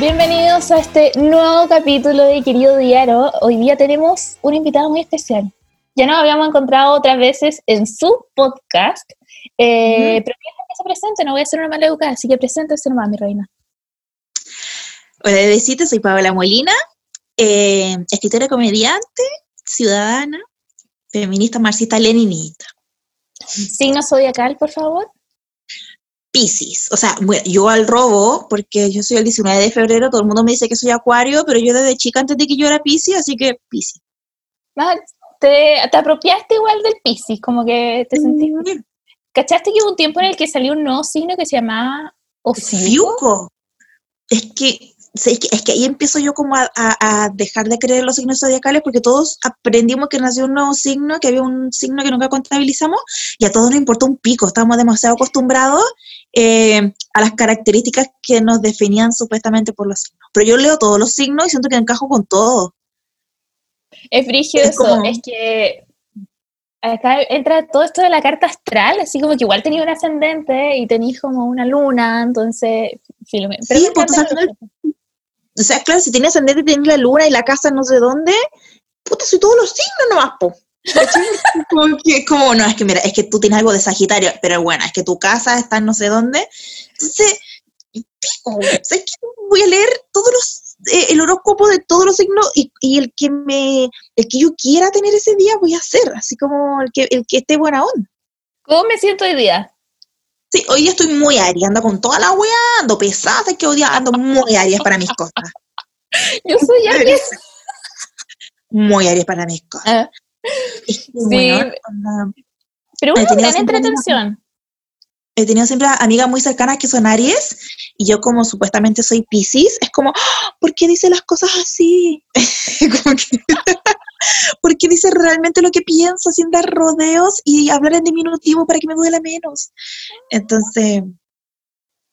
Bienvenidos a este nuevo capítulo de Querido Diario. Hoy día tenemos un invitado muy especial. Ya nos habíamos encontrado otras veces en su podcast, eh, pero que se presente, no voy a ser una mala educada, así que preséntese nomás, mi reina. Hola, bebecita, soy Paola Molina, eh, escritora, comediante, ciudadana, feminista, marxista, leninista. Signo zodiacal, por favor. Piscis, o sea, bueno, yo al robo, porque yo soy el 19 de febrero, todo el mundo me dice que soy acuario, pero yo desde chica antes de que yo era Piscis, así que Piscis. Ah, te, te apropiaste igual del Piscis, como que te sentiste... ¿Cachaste que hubo un tiempo en el que salió un nuevo signo que se llamaba Ofiuco? Es que es que, es que ahí empiezo yo como a, a, dejar de creer los signos zodiacales porque todos aprendimos que nació un nuevo signo, que había un signo que nunca contabilizamos y a todos nos importó un pico, estábamos demasiado acostumbrados eh, a las características que nos definían supuestamente por los signos. Pero yo leo todos los signos y siento que encajo con todo. Es brígido eso, es que acá entra todo esto de la carta astral, así como que igual tenía un ascendente y tenías como una luna, entonces... Sí, pues, o sea, claro, si tienes ascendente y tienes la luna y la casa no sé dónde, puta, soy todos los signos nomás, po. como, que, como, no, es que mira, es que tú tienes algo de Sagitario, pero bueno, es que tu casa está en no sé dónde. Entonces, pico, ¿sabes qué? Voy a leer todos los, eh, el horóscopo de todos los signos y, y, el que me, el que yo quiera tener ese día voy a hacer, así como el que, el que esté buena onda. ¿Cómo me siento hoy día? Sí, hoy estoy muy aria, ando con toda la weá, ando pesada, es que hoy día ando muy aria para mis cosas. Yo soy aria. Muy aria para mis cosas. Ah. sí. Pero una gran entretención. He tenido siempre amigas muy cercanas que son Aries y yo como supuestamente soy Pisces, es como, ¡Ah! ¿por qué dice las cosas así? como que porque dice realmente lo que piensa sin dar rodeos y hablar en diminutivo para que me duela menos. Entonces,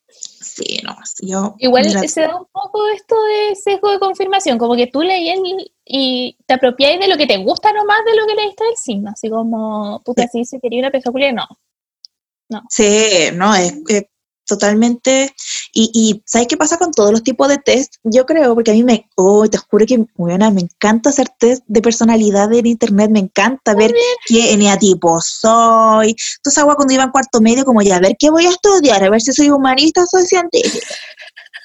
sí, no, yo... Igual se da un poco esto de sesgo de confirmación, como que tú leías y, te apropiáis de lo que te gusta nomás de lo que leíste del signo, así como, puta, si se quería una pesaculia, no. No. Sí, no, es, totalmente. Y, y, ¿sabes qué pasa con todos los tipos de test? Yo creo, porque a mí me, oh, te juro que, buena, me encanta hacer test de personalidad en internet, me encanta ver qué eneatipo soy. Entonces, agua cuando iba en cuarto medio, como ya, a ver qué voy a estudiar, a ver si soy humanista o soy científica.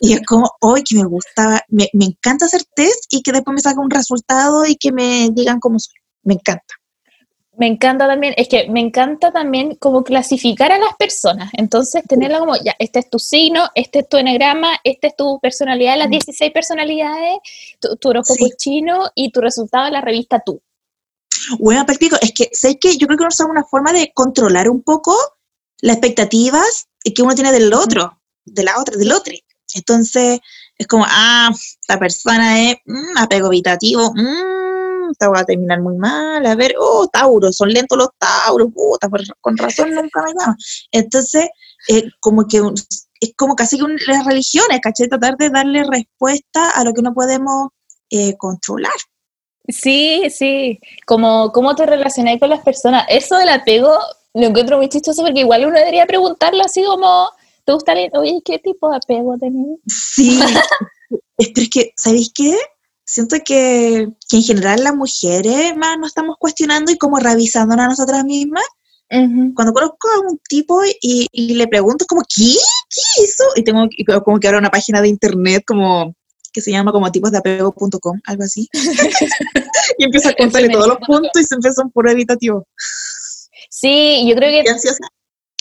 Y es como, hoy que me gusta, me, me encanta hacer test y que después me salga un resultado y que me digan cómo soy. Me encanta me encanta también, es que me encanta también como clasificar a las personas. Entonces, tenerla como, ya, este es tu signo, este es tu enagrama, esta es tu personalidad, las 16 mm. personalidades, tu, tu horóscopo chino y tu resultado de la revista Tú. Bueno, perfecto. Es que sé que yo creo que no es una forma de controlar un poco las expectativas que uno tiene del otro, de la otra, del otro. Entonces, es como, ah, la persona es mm, apego habitativo, mmm, esta va a terminar muy mal, a ver, oh, Tauro, son lentos los Tauros, puta, con razón nunca me llama. Entonces, eh, como que es como casi que las religiones, ¿caché? Tratar de darle respuesta a lo que no podemos eh, controlar. Sí, sí, como cómo te relacionas con las personas. Eso del apego lo encuentro muy chistoso porque igual uno debería preguntarlo así como, ¿te gusta Oye, ¿qué tipo de apego tenés? Sí, es que, ¿sabéis qué? Siento que, que, en general las mujeres más nos estamos cuestionando y como revisando a nosotras mismas. Cuando conozco a un tipo y, y, le pregunto como, ¿qué? ¿Qué hizo? Y tengo como que ahora una página de internet como que se llama como tipos de apego.com, algo así. y empiezo a contarle todos los puntos y se empieza un puro evitativo. Sí, yo creo que... Ansiosa?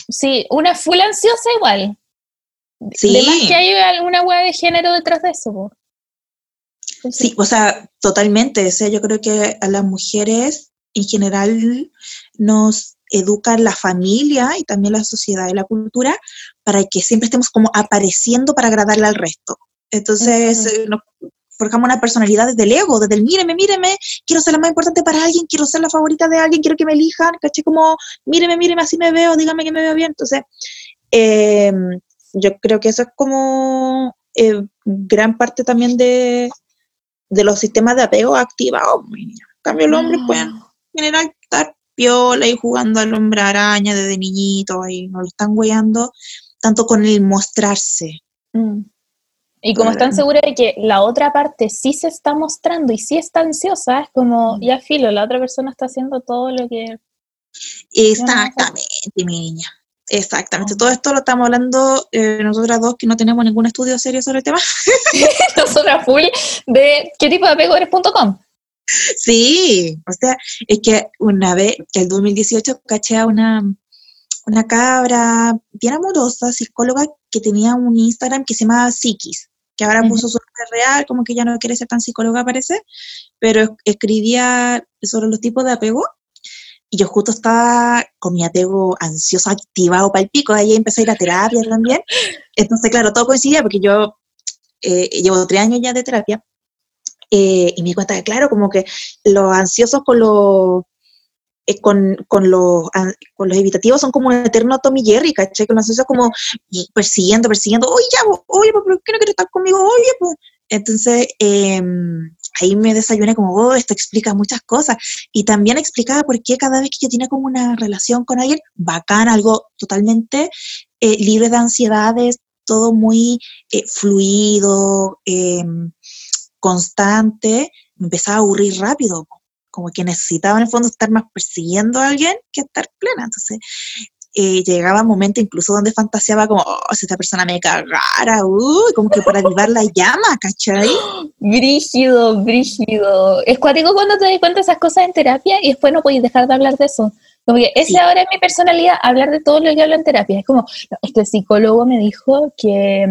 Sí, una full ansiosa igual. Sí. Además que hay alguna hueá de género detrás de eso. Sí, o sea, totalmente. O sea, yo creo que a las mujeres en general nos educa la familia y también la sociedad y la cultura para que siempre estemos como apareciendo para agradarle al resto. Entonces, eh, nos forjamos una personalidad desde el ego, desde el míreme, míreme, quiero ser la más importante para alguien, quiero ser la favorita de alguien, quiero que me elijan, caché como, míreme, míreme, así me veo, dígame que me veo bien. Entonces, em, yo creo que eso es como eh, gran parte también de, de los sistemas de apego activados, cambio, los hombres pueden en general estar piola y jugando al hombre araña desde niñito, ahí no lo están guiando tanto con el mostrarse. Mm. Y como están seguros de que la otra parte sí se está mostrando y sí está ansiosa, es como, mm. ya filo, la otra persona está haciendo todo lo que... Exactamente, mi niña. Exactamente. Todo esto lo estamos hablando eh, nosotras dos que no tenemos ningún estudio serio sobre el tema. nosotras full de qué tipo de apego eres.com. Sí, o sea, es que una vez, el 2018, caché a una, una cabra bien amorosa, psicóloga, que tenía un Instagram que se llamaba Psiquis que ahora puso su nombre real, como que ya no quiere ser tan psicóloga parece, pero escribía sobre los tipos de apego. Y yo justo estaba con mi apego ansioso activado para el pico, ahí empecé a ir a terapia también. Entonces, claro, todo coincidía porque yo eh, llevo tres años ya de terapia eh, y me di cuenta que, claro, como que los ansiosos con los eh, con, con, los, con los evitativos son como un eterno Tommy Jerry, ¿cachai? Con los ansiosos como persiguiendo, persiguiendo, oye, ya, oye, ¿por qué no quieres estar conmigo? Oye, pues. Entonces, em, ahí me desayuné como, oh, esto explica muchas cosas. Y también explicaba por qué cada vez que yo tenía como una relación con alguien, bacán, algo totalmente eh, libre de ansiedades, todo muy eh, fluido, em, constante, me empezaba a aburrir rápido como que necesitaba en el fondo estar más persiguiendo a alguien que estar plena. Entonces, eh, llegaba un momento incluso donde fantaseaba como, oh, si esta persona me cagara, uy, como que para avivar la llama, ¿cachai? Brígido, brígido. Es cuático cuando te das cuenta de esas cosas en terapia y después no podéis dejar de hablar de eso. Como que ese ahora es mi personalidad, hablar de todo lo que hablo en terapia. Es como, este psicólogo me dijo que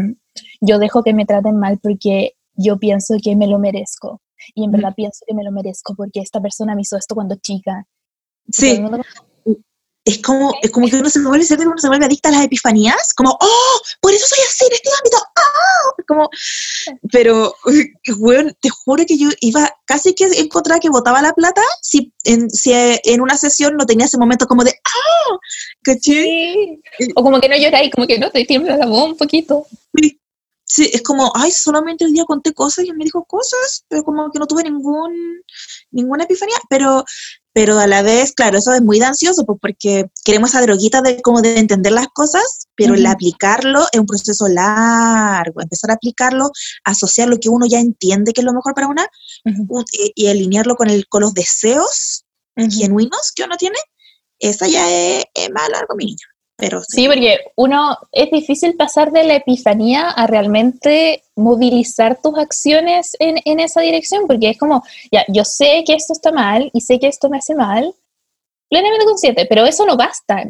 yo dejo que me traten mal porque yo pienso que me lo merezco y en verdad pienso que me lo merezco porque esta persona me hizo esto cuando chica. Sí. Es como, es como que uno se vuelve, uno se vuelve adicta a las epifanías, como, oh, por eso soy así en este ámbito, oh, como, pero, bueno, te juro que yo iba, casi que encontraba que botaba la plata si en, si en una sesión no tenía ese momento como de, ah, ¿caché? O como que no lloráis, como que no, te tiembla la voz un poquito. Sí, sí, es como, ay, solamente el día conté cosas y él me dijo cosas, pero como que no tuve ningún, ninguna epifanía, pero, pero a la vez, claro, eso es muy ansioso, pues porque queremos esa droguita de como de entender las cosas, pero el aplicarlo es un proceso largo, empezar a aplicarlo, asociar lo que uno ya entiende que es lo mejor para una y, alinearlo con, el, con los deseos genuinos que uno tiene, esa ya es, es más largo, mi sí. porque uno es difícil pasar de la epifanía a realmente movilizar tus acciones en, en, esa dirección, porque es como, ya, yo sé que esto está mal y sé que esto me hace mal, plenamente consciente, pero eso no basta.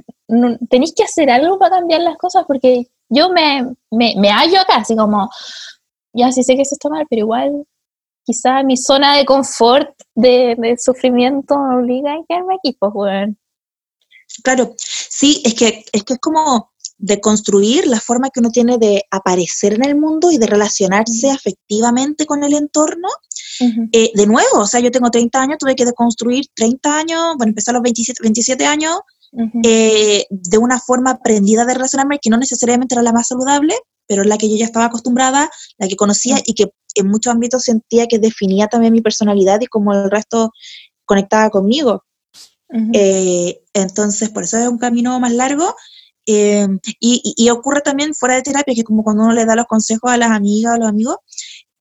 tenéis que hacer algo para cambiar las cosas, porque yo me, me, me hallo acá, así como, ya sí sé que esto está mal, pero igual quizá mi zona de confort, de, de sufrimiento me obliga a quedarme aquí, pues, bueno. Claro, sí, es que, es que es como de construir la forma que uno tiene de aparecer en el mundo y de relacionarse afectivamente con el entorno. Eh, de nuevo, o sea, yo tengo 30 años, tuve que deconstruir 30 años, bueno, empezar a los 27, 27 años, eh, de una forma aprendida de relacionarme que no necesariamente era la más saludable, pero la que yo ya estaba acostumbrada, la que conocía y que en muchos ámbitos sentía que definía también mi personalidad y cómo el resto conectaba conmigo. Eh, entonces, por eso es un camino más largo. Eh, y, ocurre también fuera de terapia, que como cuando uno le da los consejos a las amigas o a los amigos,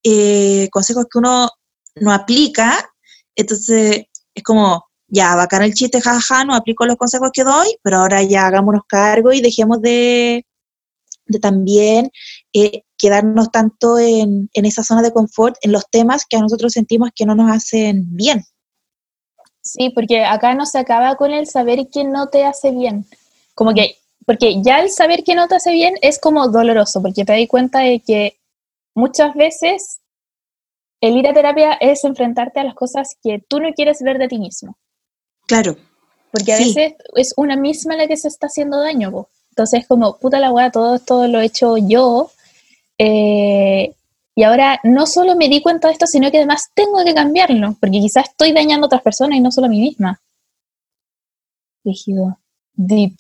eh, consejos que uno no aplica, entonces es como, ya, bacán el chiste, jaja, no aplico los consejos que doy, pero ahora ya hagámonos cargo y dejemos de, de también quedarnos tanto en, en esa zona de confort, en los temas que a nosotros sentimos que no nos hacen bien. Sí, porque acá no se acaba con el saber que no te hace bien. Como que, porque ya el saber que no te hace bien es como doloroso, porque te das cuenta de que muchas veces el ir a terapia es enfrentarte a las cosas que tú no quieres ver de ti mismo. Claro. Porque a veces es una misma la que se está haciendo daño. Entonces, como, puta la weá, todo esto lo he hecho yo. Eh, y ahora no solo me di cuenta de esto, sino que además tengo que cambiarlo, porque quizás estoy dañando a otras personas y no solo a mí misma. Rígido. Deep.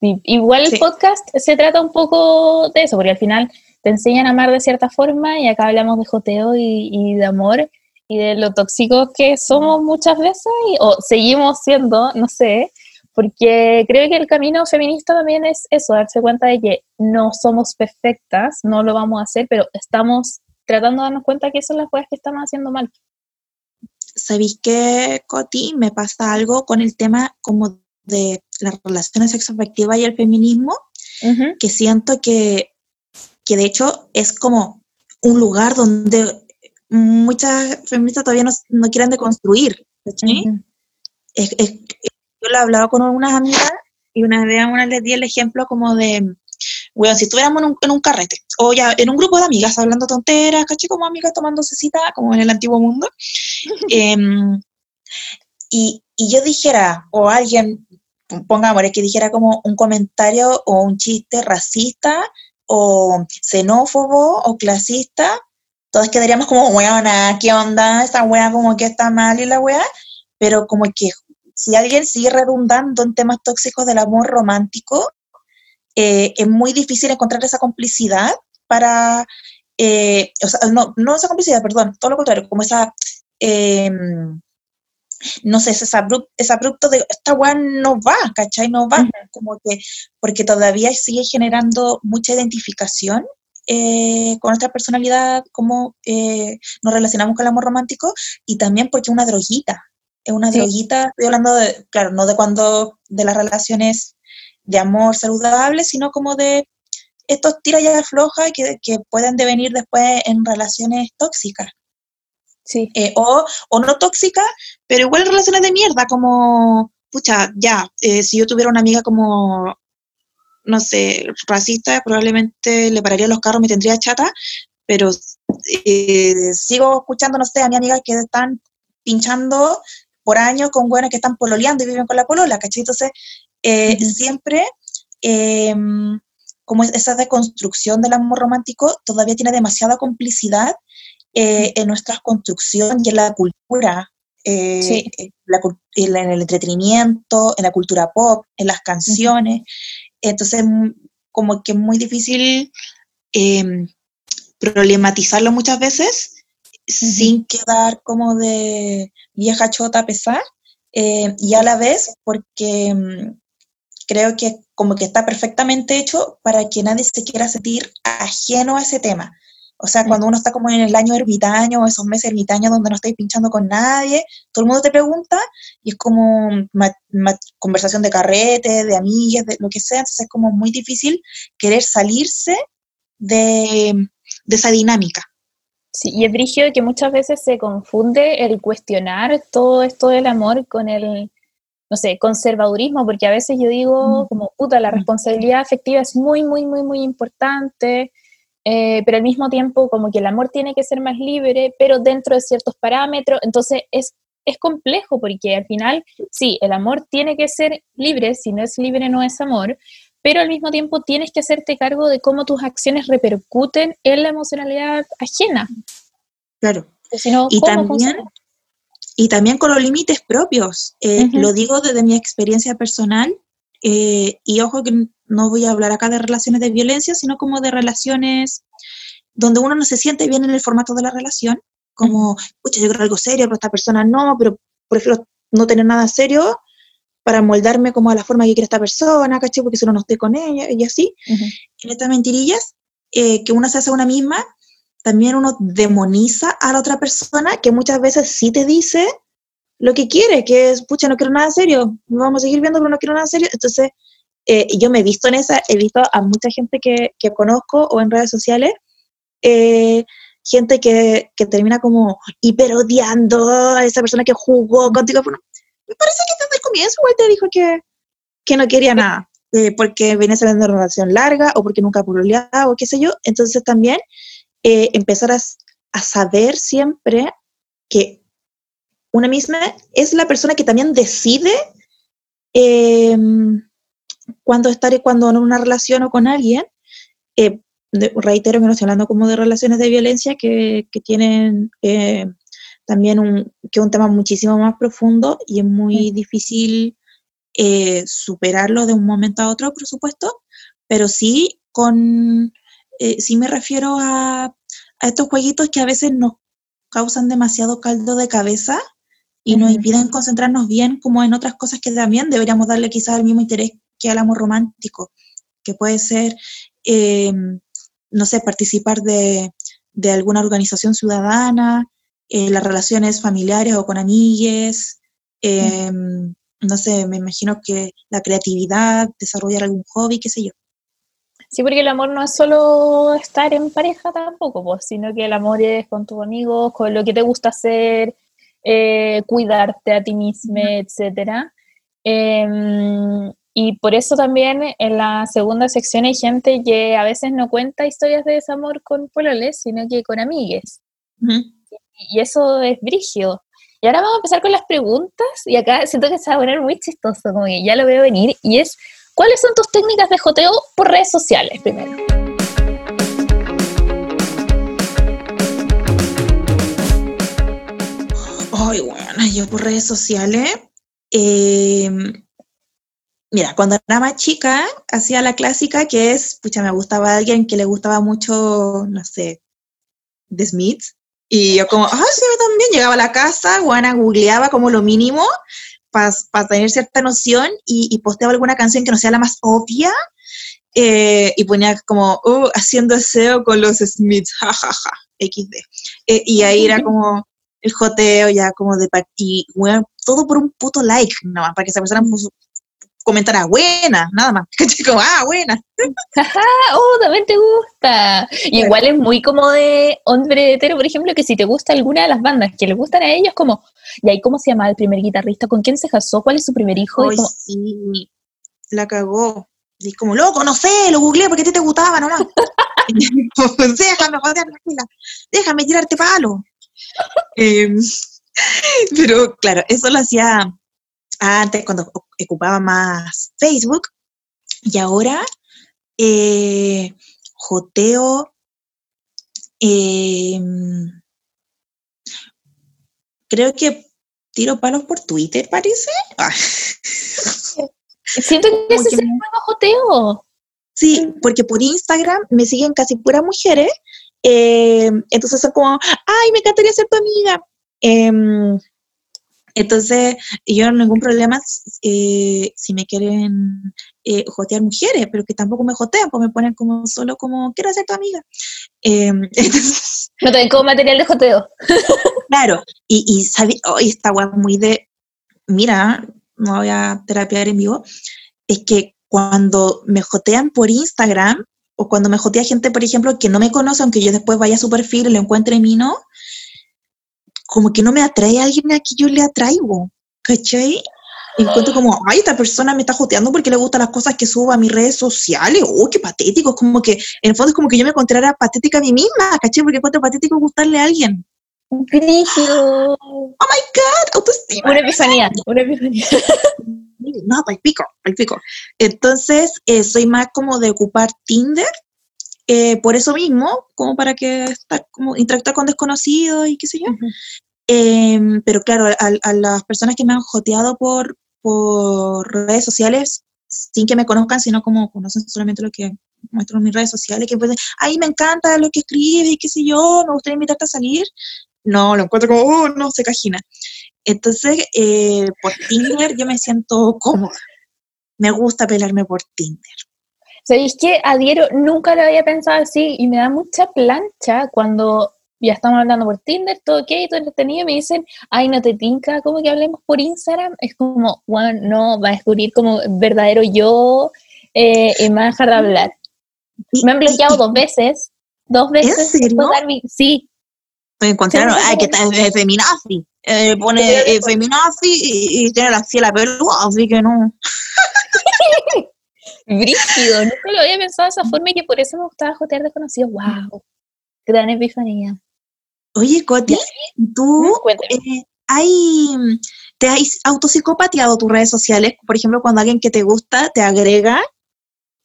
Deep. Igual el podcast se trata un poco de eso, porque al final te enseñan a amar de cierta forma y acá hablamos de joteo y, de amor y de lo tóxicos que somos muchas veces, o seguimos siendo, no sé, porque creo que el camino feminista también es eso, darse cuenta de que no somos perfectas, no lo vamos a hacer, pero estamos tratando de darnos cuenta que son las cosas que estamos haciendo mal. ¿Sabéis que, Coti, me pasa algo con el tema como de las relaciones sexoafectivas y el feminismo? Que siento que, que de hecho es como un lugar donde muchas feministas todavía no, no quieren deconstruir. es, yo lo he hablado con unas amigas y una vez a una les di el ejemplo como de, bueno, si estuviéramos en un, en un, carrete o ya en un grupo de amigas hablando tonteras, caché como amigas tomando cita, como en el antiguo mundo, em, y, y, yo dijera, o alguien, pongamos, que dijera como un comentario o un chiste racista o xenófobo o clasista, todos quedaríamos como, weona, ¿qué onda? Esta wea como que está mal y la wea, pero como que si alguien sigue redundando en temas tóxicos del amor romántico, eh, es muy difícil encontrar esa complicidad para, eh, o sea, no, no esa complicidad, perdón, todo lo contrario, como esa, em, no sé, ese abrupto, abrupto de esta weá no va, ¿cachai? No va, como que, porque todavía sigue generando mucha identificación eh, con nuestra personalidad, cómo eh, nos relacionamos con el amor romántico y también porque es una droguita, es una droguita, estoy hablando de, claro, no de cuando, de las relaciones de amor saludable, sino como de estos tira ya floja que, que pueden devenir después en relaciones tóxicas. Sí. Eh, o, o, no tóxicas, pero igual relaciones de mierda, como, pucha, ya, si yo tuviera una amiga como no sé, racista, probablemente le pararía los carros, me tendría chata, pero eh, sigo escuchando, no sé, a mi amiga que están pinchando por años con buenas que están pololeando y viven con la polola, ¿cachai? Entonces, eh, siempre, em, como esa deconstrucción del amor romántico todavía tiene demasiada complicidad eh, en nuestra construcción y en la cultura, en el entretenimiento, en la cultura pop, en las canciones. Entonces, como que es muy difícil em, problematizarlo muchas veces sin quedar como de vieja chota a pesar, eh, y a la vez porque em, creo que como que está perfectamente hecho para que nadie se quiera sentir ajeno a ese tema. O sea, cuando uno está como en el año ermitaño, o esos meses ermitaños donde no estáis pinchando con nadie, todo el mundo te pregunta y es como conversación de carrete, de amigas, de lo que sea, entonces es como muy difícil querer salirse de, esa dinámica. Sí, y es brígido que muchas veces se confunde el cuestionar todo esto del amor con el, no sé, conservadurismo, porque a veces yo digo mm. como, puta, la mm. responsabilidad afectiva es muy, muy, muy, muy importante, eh, pero al mismo tiempo como que el amor tiene que ser más libre, pero dentro de ciertos parámetros, entonces es, es complejo porque al final, sí, el amor tiene que ser libre, si no es libre no es amor, pero al mismo tiempo tienes que hacerte cargo de cómo tus acciones repercuten en la emocionalidad ajena. Claro. y, también, y también con los límites propios. Eh, lo digo desde mi experiencia personal. Eh, y ojo que no voy a hablar acá de relaciones de violencia, sino como de relaciones donde uno no se siente bien en el formato de la relación, como, pucha, yo quiero algo serio, pero esta persona no, pero prefiero no tener nada serio para moldarme como a la forma que quiere esta persona, ¿caché? Porque si no, no estoy con ella, y así. En estas mentirillas eh, que uno se hace a una misma, también uno demoniza a la otra persona, que muchas veces sí te dice lo que quiere, que es, pucha, no quiero nada serio, vamos a seguir viendo, pero no quiero nada serio. Entonces, eh, yo me he visto en esa, he visto a mucha gente que, que conozco o en redes sociales, eh, gente que, que, termina como hiperodiando a esa persona que jugó contigo. me parece que comienzo te dijo que, que no quería nada, eh, porque venía saliendo de una relación larga o porque nunca pololeaba o qué sé yo. Entonces también empezar a, a saber siempre que una misma es la persona que también decide eh, cuando estar y cuando en una relación o con alguien. Eh, reitero que no estoy hablando como de relaciones de violencia que, que tienen eh, también un, que un tema muchísimo más profundo y es muy difícil superarlo de un momento a otro, por supuesto, pero sí con, sí me refiero a, a estos jueguitos que a veces nos causan demasiado caldo de cabeza y nos impiden concentrarnos bien como en otras cosas que también deberíamos darle quizás el mismo interés que al amor romántico, que puede ser, eh, no sé, participar de, de alguna organización ciudadana, eh, las relaciones familiares o con amigues, eh, no sé, me imagino que la creatividad, desarrollar algún hobby, qué sé yo. Sí, porque el amor no es solo estar en pareja tampoco, pues, sino que el amor es con tus amigos, con lo que te gusta hacer, eh, cuidarte a ti mismo, etcétera. Em, y por eso también en la segunda sección hay gente que a veces no cuenta historias de desamor con pololes, sino que con amigues. Y eso es brigio. Y ahora vamos a empezar con las preguntas, y acá siento que se va a poner muy chistoso, como que ya lo veo venir, y es, ¿cuáles son tus técnicas de joteo por redes sociales primero? Ay, bueno, yo por redes sociales, eh, mira, cuando era más chica, hacía la clásica que es, pucha, me gustaba alguien que le gustaba mucho, no sé, The Smiths, y yo como, ah, sí, yo también llegaba a la casa, Juana googleaba como lo mínimo para tener cierta noción y, y, posteaba alguna canción que no sea la más obvia eh, y ponía como, uh, haciendo SEO con los Smiths, jajaja, ja, ja, XD. Eh, y ahí era como el joteo ya como de, y bueno, todo por un puto like, más, para que esa persona comentara buena, nada más. Como, ah, buena. oh, también te gusta. igual es muy como de hombre hetero, por ejemplo, que si te gusta alguna de las bandas que le gustan a ellos, como, ¿y ahí cómo se llama el primer guitarrista? ¿Con quién se casó? ¿Cuál es su primer hijo? Ay, sí, la cagó. Y como, loco, no sé, lo googleé porque a ti te gustaba nomás. déjame joder, déjame tirarte palo. Em, pero claro, eso lo hacía antes cuando ocupaba más Facebook y ahora eh, joteo em, creo que tiro palos por Twitter parece. Ah. siento que ese es el nuevo joteo. Sí porque por Instagram me siguen casi puras mujeres em, entonces son como ay me encantaría ser tu amiga em, entonces, yo no ningún problema eh, si me quieren eh, jotear mujeres, pero que tampoco me jotean, pues me ponen como solo como, quiero ser tu amiga. Eh, no te ven como material de joteo. claro, y, y hoy esta web muy de, mira, no voy a terapiar en vivo, es que cuando me jotean por Instagram, o cuando me jotea gente, por ejemplo, que no me conoce, aunque yo después vaya a su perfil y lo encuentre en mí, ¿no? Como que no me atrae a alguien a quien yo le atraigo, ¿cachai? Encuentro como, ay, esta persona me está joteando porque le gustan las cosas que subo a mis redes sociales. Oh, qué patético. Es como que, en el fondo, es como que yo me encontrara patética a mí misma, ¿cachai? Porque encuentro patético gustarle a alguien. Grigio. Oh my God, autoestima. Una epifanía, una epifanía. No, al pico, al pico. Entonces, eh, soy más como de ocupar Tinder eh, por eso mismo, como para que estar, como interactuar con desconocidos y qué sé yo. Em, pero claro, a, las personas que me han joteado por, por redes sociales, sin que me conozcan, sino como conocen solamente lo que muestro en mis redes sociales, que pueden, ay, me encanta lo que escribe y qué sé yo, me gustaría invitarte a salir. No, lo encuentro como, oh, no, se cajina. Entonces, eh, por Tinder yo me siento cómoda. Me gusta pelarme por Tinder. ¿Sabéis que adhiero? Nunca lo había pensado así y me da mucha plancha cuando ya estamos hablando por Tinder, todo ok, todo entretenido, y me dicen, ay, no te tinca, como que hablemos por Instagram. Es como, bueno, no, va a descubrir como verdadero yo eh, y me va a dejar de hablar. Me han bloqueado dos veces, dos veces. ¿En serio? Sí. Me encontraron, ay, que tal es feminazi. Eh, pone eh, feminazi y, tiene la ciela peluda, así que no. Brígido, nunca lo había pensado de esa forma y que por eso me gustaba jotear desconocidos. ¡Wow! Gran epifanía. Oye, Coti, ¿tú eh, hay, te has autopsicopateado tus redes sociales? Por ejemplo, cuando alguien que te gusta te agrega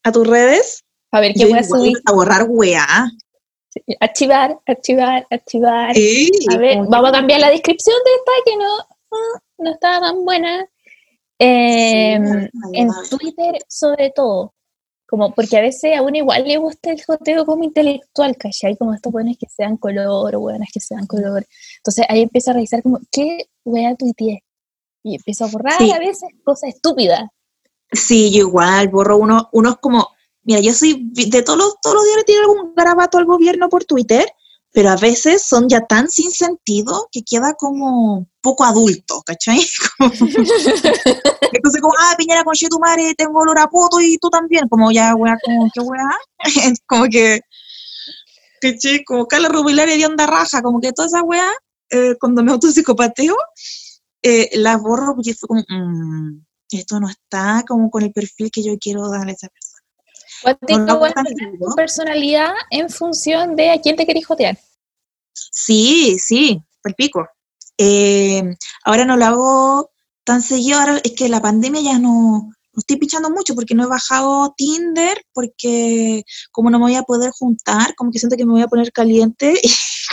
a tus redes. A ver, ¿qué voy a subir? A borrar weá. archivar, archivar, archivar. a ver, vamos a cambiar la descripción de esta que no, no, no estaba tan buena. Em, en Twitter, sobre todo, como porque a veces a uno igual le gusta el joteo como intelectual, ¿cachai? Como estos buenos que sean color o buenas que sean color. Entonces ahí empiezo a revisar como, ¿qué wea tuiteé? Y empiezo a borrar a veces cosas estúpidas. Sí, yo igual, borro uno, unos como, mira, yo soy, de todos los, todos los días tiene algún garabato al gobierno por Twitter, pero a veces son ya tan sin sentido que queda como poco adulto, ¿cachai? Entonces, como, ah, Piñera con tu madre, tengo olor a poto y tú también, como ya, weá, como, ¿qué weá? como que, ¿cachai? Como Carla Rubilaria de onda raja, como que toda esa weá, eh, cuando me autopsicopateo, eh, las borro porque fue como, mmm, esto no está como con el perfil que yo quiero darle a esa persona. Tu personalidad en función de a quién te querés jotear. Sí, sí, el pico. Eh, ahora no lo hago tan seguido, ahora es que la pandemia ya no, no estoy pichando mucho porque no he bajado Tinder, porque como no me voy a poder juntar, como que siento que me voy a poner caliente y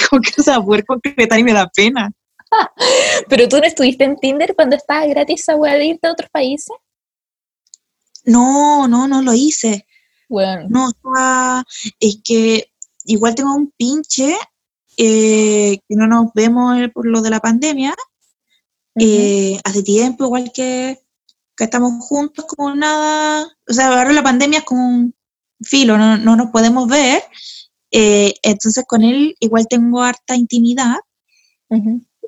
como que no se va a poder concretar y me da pena. ¿Pero tú no estuviste en Tinder cuando estaba gratis de irte a otros países? No, no, no lo hice. Bueno. No, es que igual tengo un pinche eh, que no nos vemos por lo de la pandemia. Eh, hace tiempo, igual que, que, estamos juntos, como nada. O sea, ahora la pandemia es como un filo, no, no nos podemos ver. Eh, entonces, con él igual tengo harta intimidad.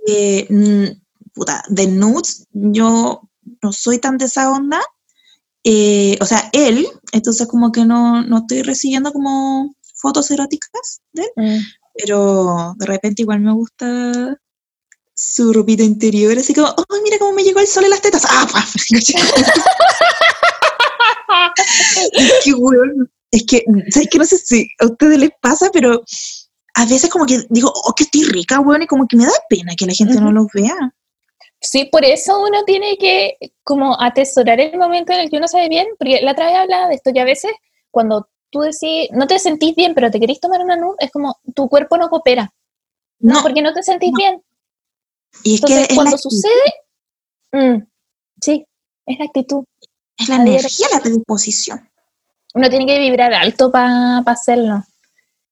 Eh, puta, de nudes, yo no soy tan de esa onda. Eh, o sea, él, entonces como que no, no estoy recibiendo como fotos eróticas de él, mm. pero de repente igual me gusta su ropita interior, así como, oh, mira cómo me llegó el sol en las tetas. ¡Ah, es que, es que, ¿sabes que No sé si a ustedes les pasa, pero a veces como que digo, oh, que estoy rica, weón, y como que me da pena que la gente no los vea. Sí, por eso uno tiene que como atesorar el momento en el que uno sabe bien, porque la otra vez hablaba de esto, y a veces cuando tú decís, no te sentís bien, pero te querés tomar una nube, es como tu cuerpo no coopera. No, porque no te sentís bien. Y es Entonces, que cuando sucede, mm, sí, es la actitud. Es la, energía, la predisposición. Uno tiene que vibrar alto para hacerlo.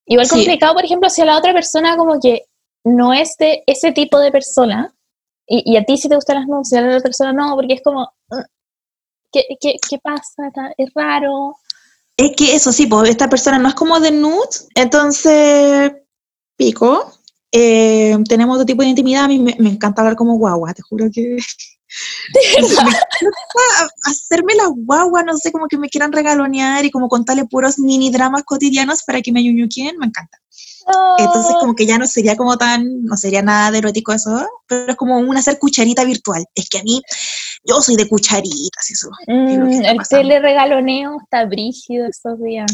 Igual complicado, por ejemplo, si a la otra persona como que no es de ese tipo de persona, y, a ti sí te gustan las nudes, y a la otra persona no, porque es como, mm, ¿qué, qué, qué pasa? Es raro. Es que eso sí, pues esta persona no es como de nudes, entonces, pico. Eh, tenemos otro tipo de intimidad, a mí me, me encanta hablar como guagua, te juro que hacerme la guagua, no sé, como que me quieran regalonear y como contarle puros mini dramas cotidianos para que me quien me encanta. Entonces como que ya no sería como tan, no sería nada de erótico eso, pero es como un hacer cucharita virtual. Es que a mí, yo soy de cucharitas, eso. Mm, el tele regaloneo está brígido estos días.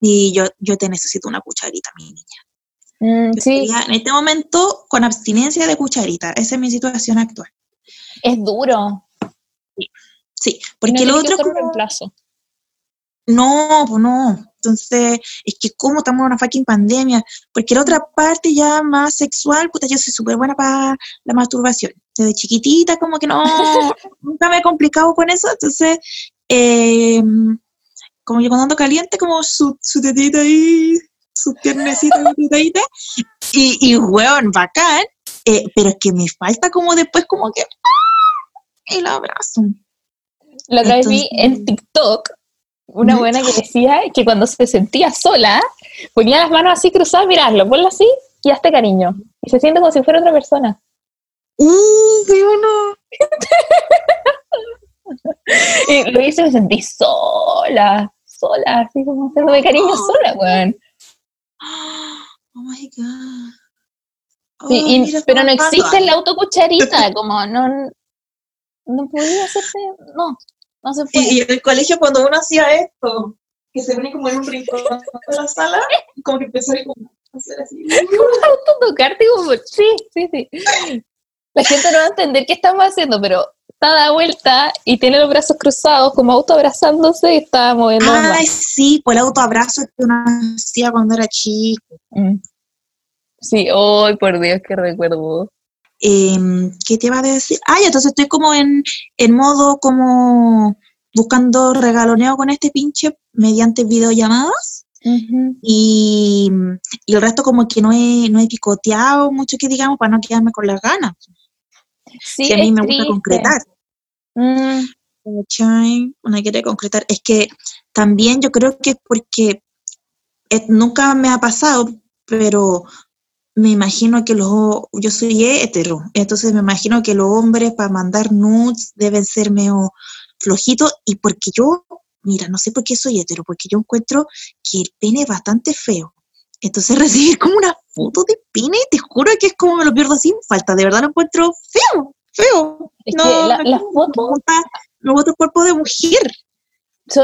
Sí, yo, yo te necesito una cucharita, mi niña. Mm, sí. En este momento con abstinencia de cucharita, esa es mi situación actual. Es duro. Sí, porque el otro... Como... reemplazo. No, pues no. Entonces, es que como estamos en una fucking pandemia, porque la otra parte ya más sexual, puta, yo soy súper buena para la masturbación. Desde chiquitita, como que no, nunca me he complicado con eso. Entonces, eh, como yo cuando ando caliente, como su, su tetita ahí, su piernecita y, y weón, bacán. Eh, pero es que me falta como después, como que el abrazo. La otra vez vi en TikTok una buena que decía que cuando se sentía sola, ponía las manos así cruzadas, mirarlo, ponlo así y hazte cariño. Y se siente como si fuera otra persona. ¡Uh, qué bueno! y lo hice y me sentí sola, sola, así como haciéndome cariño oh. sola, weón. Oh my god. sí, pero no existe la autocucharita, como no, no podía hacerse, no, no se puede. Y, en el colegio cuando uno hacía esto, que se venía como en un rincón de la sala, como que empezó a hacer así. Como tocarte como, sí, sí, sí. La gente no va a entender qué estamos haciendo, pero está da vuelta y tiene los brazos cruzados, como auto abrazándose y está moviendo. Ay, sí, pues el auto abrazo que uno hacía cuando era chico. Mm. Sí, hoy por Dios, qué recuerdo. Em, ¿Qué te iba a decir? Ah, entonces estoy como en, modo como buscando regaloneo con este pinche mediante videollamadas. y, y, el resto como que no he, no he picoteado mucho que digamos para no quedarme con las ganas. Sí, a mí me gusta concretar. Mm. Una quiere concretar. Es que también yo creo que es porque eh, nunca me ha pasado, pero me imagino que los, yo soy hetero, entonces me imagino que los hombres para mandar nudes deben ser medio flojitos y porque yo, mira, no sé por qué soy hetero, porque yo encuentro que el pene es bastante feo. Entonces recibir como una foto de pene, te juro que es como me lo pierdo sin falta, de verdad lo encuentro feo, feo. Es no, que la, foto... Me gusta el cuerpo de mujer.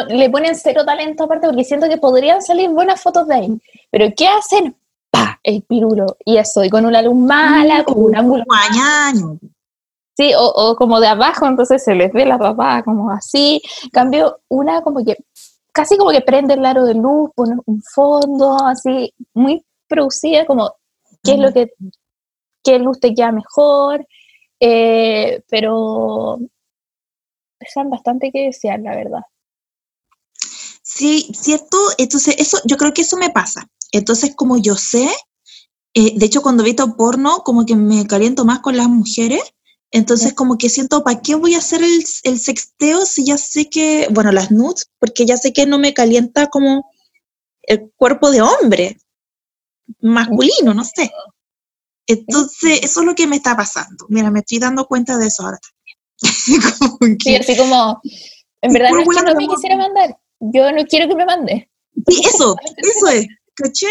le ponen cero talento aparte porque siento que podrían salir buenas fotos de ahí. Pero ¿qué hacen? El pirulo, y eso, y con una luz mala, con un ángulo. Sí, o, o, como de abajo, entonces se les ve la papá como así. Cambio, una como que, casi como que prende el aro de luz, pone un fondo así, muy producida, como qué es lo que, qué luz te queda mejor, eh, pero dejan bastante que desear, la verdad. Sí, cierto. Entonces, eso, yo creo que eso me pasa. Entonces, como yo sé, eh, de hecho, cuando visto porno, como que me caliento más con las mujeres. Entonces, como que siento, ¿para qué voy a hacer el, el, sexteo si ya sé que, bueno, las nudes, porque ya sé que no me calienta como el cuerpo de hombre, masculino, no sé. Entonces, eso es lo que me está pasando. Mira, me estoy dando cuenta de eso ahora también. sí, así como, en verdad no es que no me quisiera mandar, yo no quiero que me mande. Sí, eso, eso es, ¿cachai?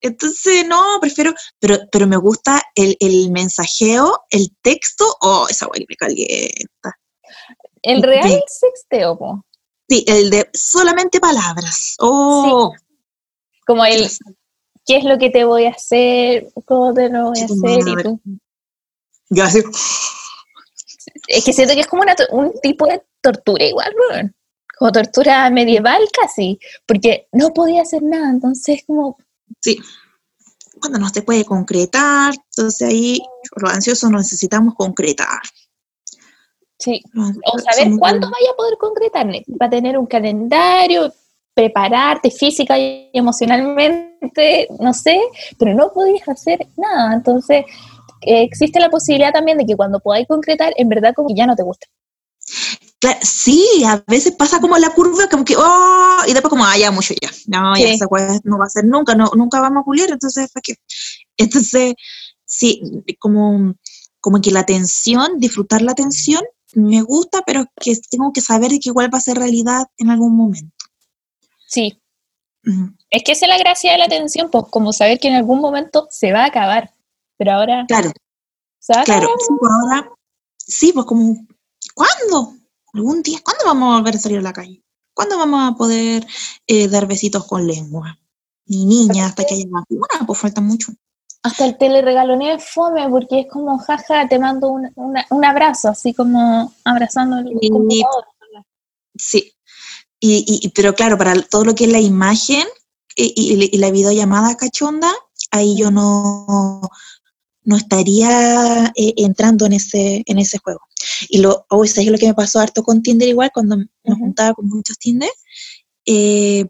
Entonces, no, prefiero, pero, pero me gusta el, el mensajeo, el texto, oh, esa guay me calienta. El real sexteo, po. Sí, el de solamente palabras. Oh. Como el, ¿qué es lo que te voy a hacer? ¿Cómo te lo voy a hacer? Y tú. Así. Es que siento que es como un tipo de tortura igual, ¿no? Como tortura medieval casi, porque no podía hacer nada, entonces como Sí. Cuando no se puede concretar, entonces ahí los ansiosos necesitamos concretar. Sí. O saber cuándo vaya a poder concretar. Va a tener un calendario, prepararte física y emocionalmente, no sé, pero no podías hacer nada. Entonces, eh, existe la posibilidad también de que cuando podáis concretar, en verdad como que ya no te gusta sí, a veces pasa como la curva, como que, oh, y después como, ah, ya mucho ya, no, ya esa no va a ser nunca, no, nunca vamos a pulir, entonces, qué? Entonces, sí, como, como que la tensión, disfrutar la tensión, me gusta, pero que tengo que saber que igual va a ser realidad en algún momento. Sí. Es que esa es la gracia de la tensión, pues como saber que en algún momento se va a acabar, pero ahora... Claro. Claro, sí, pues ahora, sí, pues como, ¿cuándo? Algún día, ¿cuándo vamos a volver a salir a la calle? ¿Cuándo vamos a poder eh, dar besitos con lengua? Ni niña, hasta que haya vacuna, pues falta mucho. Hasta el teleregaloneo es fome, porque es como, jaja, te mando un, abrazo, así como abrazando el computador. Sí, y, pero claro, para todo lo que es la imagen eh, y, y, la videollamada cachonda, ahí yo no, no estaría eh, entrando en ese, en ese juego. Y lo, oh, es lo que me pasó harto con Tinder igual, cuando me juntaba con muchos Tinder, eh,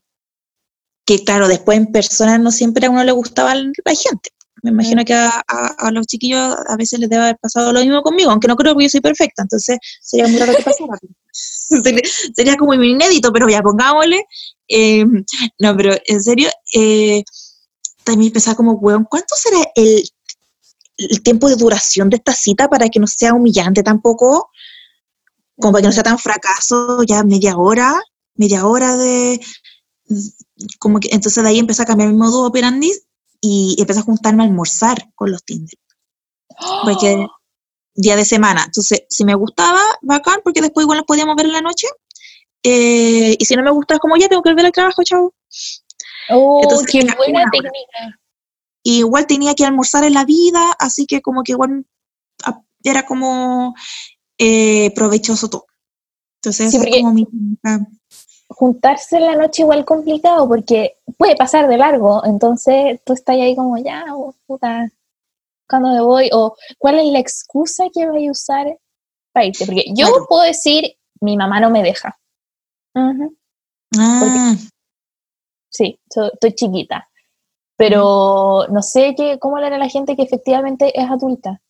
que claro, después en persona no siempre a uno le gustaba la gente. Me imagino que a, los chiquillos a veces les debe haber pasado lo mismo conmigo, aunque no creo que yo soy perfecta, entonces sería muy raro que pasara. sería, como muy inédito, pero ya pongámosle. Eh, no, pero en serio, también pensaba como, weón, ¿cuánto será el el tiempo de duración de esta cita para que no sea humillante tampoco, como para que no sea tan fracaso, ya media hora, media hora de, como que, entonces de ahí empecé a cambiar mi modo operandi y empecé a juntarme a almorzar con los Tinder. Porque día de semana. Entonces, si me gustaba, bacán, porque después igual nos podíamos ver en la noche. Eh, y si no me gustaba, como ya tengo que volver al trabajo, chao. Oh, qué buena técnica igual tenía que almorzar en la vida, así que como que igual era como eh, provechoso todo. Entonces, es como mi... Juntarse en la noche igual complicado porque puede pasar de largo, entonces tú estás ahí como, ya, oh, puta, ¿cuándo me voy? O ¿cuál es la excusa que voy a usar para irte? Porque yo puedo decir, mi mamá no me deja. ah. sí, estoy chiquita. Pero no sé qué, cómo le hará la gente que efectivamente es adulta.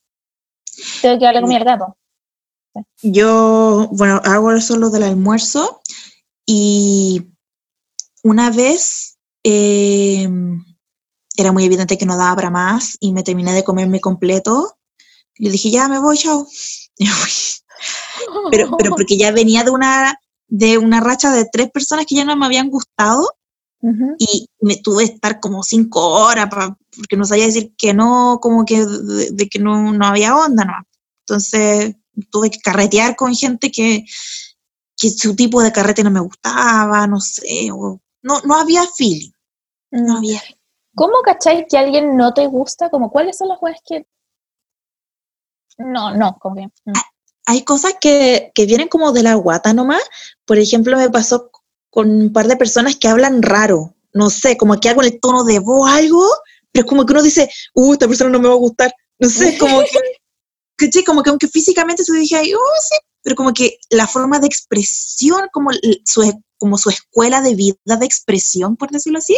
Tengo que hablar con mi gato. Yo, bueno, hago solo del almuerzo y una vez eh, era muy evidente que no daba para más y me terminé de comerme completo. Le dije, ya me voy, chao. pero, pero porque ya venía de una, de una racha de tres personas que ya no me habían gustado y me tuve que estar como cinco horas porque no sabía decir que no, como que de, que no, no, había onda, ¿no? Entonces tuve que carretear con gente que, que su tipo de carrete no me gustaba, no sé, no, no había feeling. No mm. había. ¿Cómo cacháis que alguien no te gusta? Como, ¿Cuáles son las cosas que no, no, como bien. Mm. Hay cosas que, que, vienen como de la guata nomás. Por ejemplo, me pasó con un par de personas que hablan raro. No sé, como que hago el tono de voz algo, pero es como que uno dice, uh, esta persona no me va a gustar. No sé, como que, sí, como que aunque físicamente se dije, oh, sí, pero como que la forma de expresión, como su, como su escuela de vida de expresión, por decirlo así,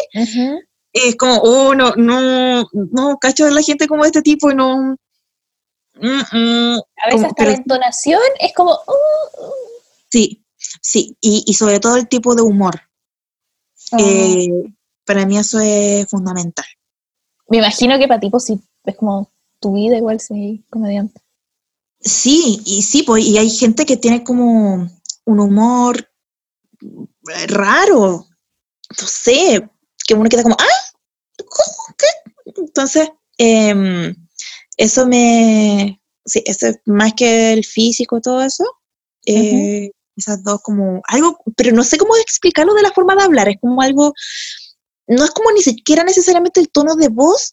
es como, oh, no, no, no, cacho de la gente como este tipo y no, a veces hasta la entonación es como... Uh, uh. Sí, sí, y, sobre todo el tipo de humor. Ah. Eh, para mí eso es fundamental. Me imagino que para ti pues, sí, es como tu vida igual sí, comediante. Sí, y sí, pues, y hay gente que tiene como un humor raro, no sé, que uno queda como, ¡ah! ¿Qué? Entonces, eh, eso me, sí, eso más que el físico, todo eso, eh, esas dos como algo, pero no sé cómo explicarlo de la forma de hablar, es como algo, no es como ni siquiera necesariamente el tono de voz,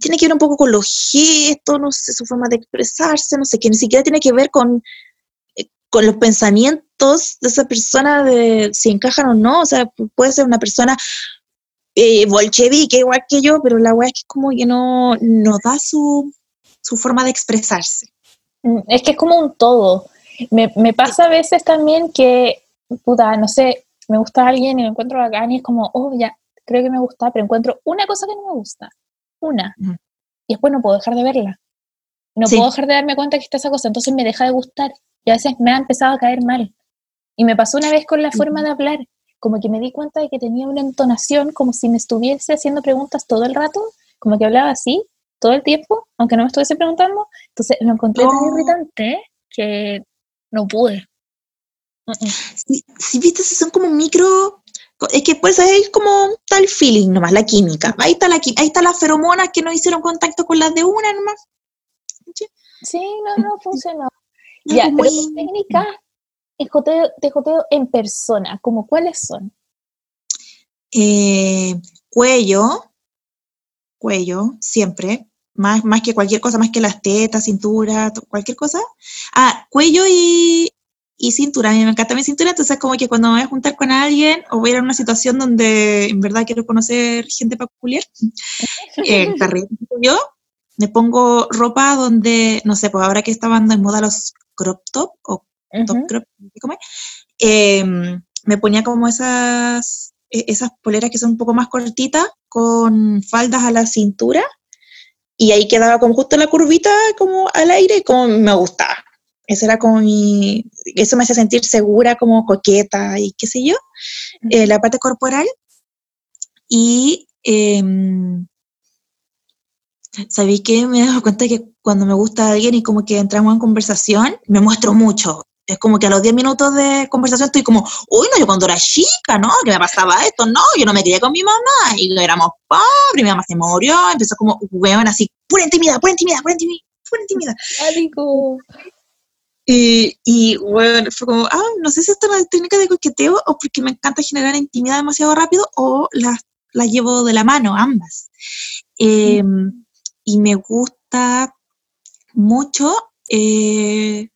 tiene que ver un poco con los gestos, no sé, su forma de expresarse, no sé, que ni siquiera tiene que ver con, eh, con los pensamientos de esa persona, de si encajan o no, o sea, puede ser una persona eh, bolchevique igual que yo, pero la weá es que como que no, no da su, su forma de expresarse. Mm, es que es como un todo. Me, me pasa a veces también que, puta, no sé, me gusta alguien y me encuentro bacán y es como, oh, ya, creo que me gusta, pero encuentro una cosa que no me gusta. Una. Y después no puedo dejar de verla. No puedo dejar de darme cuenta que está esa cosa, entonces me deja de gustar. Y a veces me ha empezado a caer mal. Y me pasó una vez con la forma de hablar como que me di cuenta de que tenía una entonación como si me estuviese haciendo preguntas todo el rato, como que hablaba así todo el tiempo, aunque no me estuviese preguntando. Entonces lo encontré tan oh. irritante que no pude. Si, viste, si son como micro, es que pues ahí como tal feeling nomás, la química. Ahí está la, ahí está las feromonas que no hicieron contacto con las de una nomás. Sí, no, no funcionó. ya, pero técnicas de joteo en persona, ¿como cuáles son? Eh, cuello, cuello, siempre, más, más que cualquier cosa, más que las tetas, cintura, cualquier cosa. Ah, cuello y, y cintura, a mí me encanta mi cintura, entonces como que cuando me voy a juntar con alguien o voy a ir a una situación donde en verdad quiero conocer gente peculiar, eh, yo me pongo ropa donde, no sé, pues ahora que estaban de moda los crop top o Em, me ponía como esas, e, esas poleras que son un poco más cortitas, con faldas a la cintura, y ahí quedaba como justo la curvita como al aire, como me gustaba. Eso era como mi, eso me hacía sentir segura, como coqueta y qué sé yo, eh, la parte corporal. Y eh, sabí que me he dado cuenta que cuando me gusta alguien y como que entramos en conversación, me muestro mucho es como que a los 10 minutos de conversación estoy como, uy, no, yo cuando era chica, ¿no? Que me pasaba esto, no, yo no me quería con mi mamá, y éramos pobres, mi mamá se murió, empezó como, weón, así, pura intimidad, pura intimidad, pura intimidad, pura intimidad. Y, y bueno, fue como, ah, no sé si esto es una técnica de coqueteo o porque me encanta generar intimidad demasiado rápido o las la llevo de la mano, ambas. Em, y me gusta mucho eh,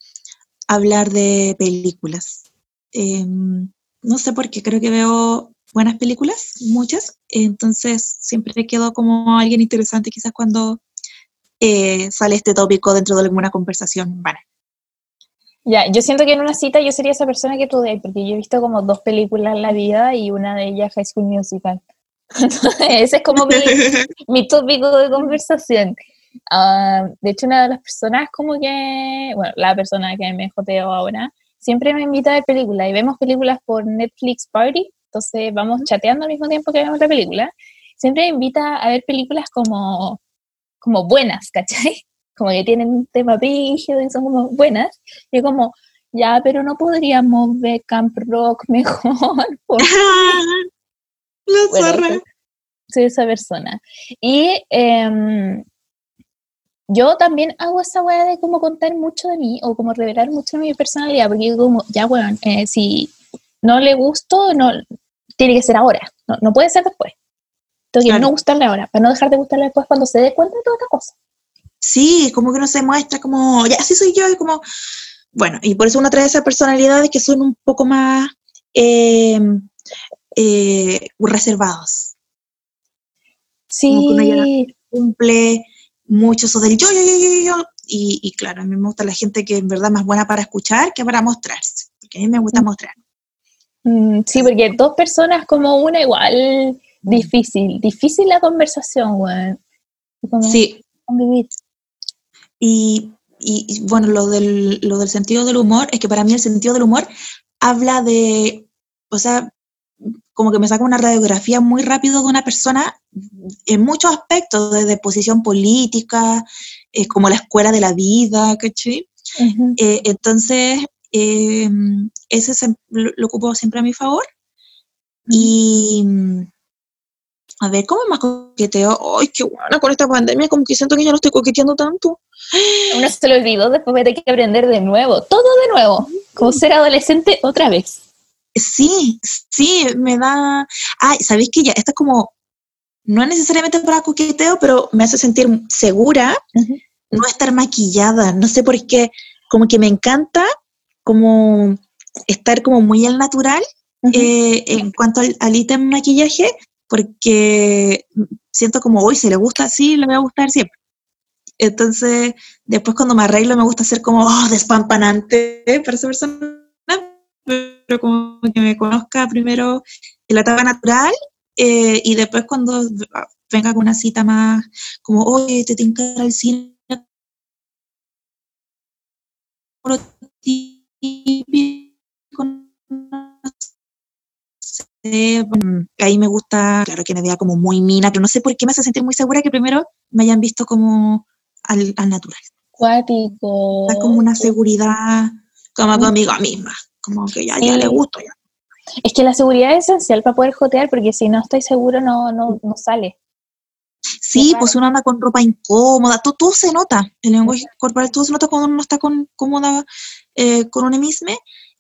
hablar de películas. Em, no sé por qué, creo que veo buenas películas, muchas, entonces siempre quedo como alguien interesante quizás cuando eh, sale este tópico dentro de alguna conversación. Bueno. Ya, yo siento que en una cita yo sería esa persona que tú de, porque yo he visto como dos películas en la vida y una de ellas High School Musical. Ese es como mi, mi tópico de conversación. Ah, de hecho, una de las personas como que, bueno, la persona que me joteo ahora, siempre me invita a ver películas y vemos películas por Netflix Party, entonces vamos chateando al mismo tiempo que vemos la película. Siempre me invita a ver películas como, como buenas, ¿cachai? Como que tienen un tema rígido y son como buenas. Y como, ya, pero no podríamos ver Camp Rock mejor. La soy esa persona. Y em, yo también hago esa weá de como contar mucho de mí o como revelar mucho de mi personalidad, porque como, ya weón, eh, si no le gusto, no, tiene que ser ahora, no, puede ser después. Tengo que no gustarle ahora, para no dejar de gustarle después cuando se dé cuenta de toda otra cosa. Sí, como que no se muestra como, ya así soy yo, y como, bueno, y por eso uno trae esas personalidades que son un poco más em, eh, reservados. Sí. Como que uno cumple mucho eso del yo, yo, yo, yo, yo. Y, claro, a mí me gusta la gente que en verdad más buena para escuchar que para mostrarse, porque a mí me gusta mm. mostrar. Mm, sí, porque dos personas como una igual difícil, difícil la conversación, güey. sí. Y, y, bueno, lo del, lo del sentido del humor, es que para mí el sentido del humor habla de, o sea, como que me saca una radiografía muy rápido de una persona en muchos aspectos, desde posición política, es como la escuela de la vida, ¿cachai? Eh, entonces, em, ese lo, ocupo siempre a mi favor. Y a ver, ¿cómo más coqueteo? ¡Ay, qué buena con esta pandemia! Como que siento que ya no estoy coqueteando tanto. Uno se lo olvidó, después hay que aprender de nuevo, todo de nuevo, como ser adolescente otra vez. Sí, sí, me da... Ay, ¿sabéis que ya? Esto es como, no es necesariamente para coqueteo, pero me hace sentir segura no estar maquillada. No sé por qué, como que me encanta como estar como muy al natural eh, en cuanto al, ítem maquillaje, porque siento como, hoy si le gusta así, le va a gustar siempre. Entonces, después cuando me arreglo me gusta ser como oh, despampanante para esa persona pero como que me conozca primero en la etapa natural eh, y después cuando venga con una cita más como, oye, te tengo que ir al cine. ahí me gusta, claro que me vea como muy mina, pero no sé por qué me hace sentir muy segura que primero me hayan visto como al, natural. Cuático. como una seguridad como conmigo misma como que ya, ya le gusto ya. Es que la seguridad es esencial para poder jotear, porque si no estoy seguro no, no, no sale. Sí, pues uno anda con ropa incómoda, todo, todo, se nota, el lenguaje corporal todo se nota cuando uno está con, cómoda eh, con uno mismo.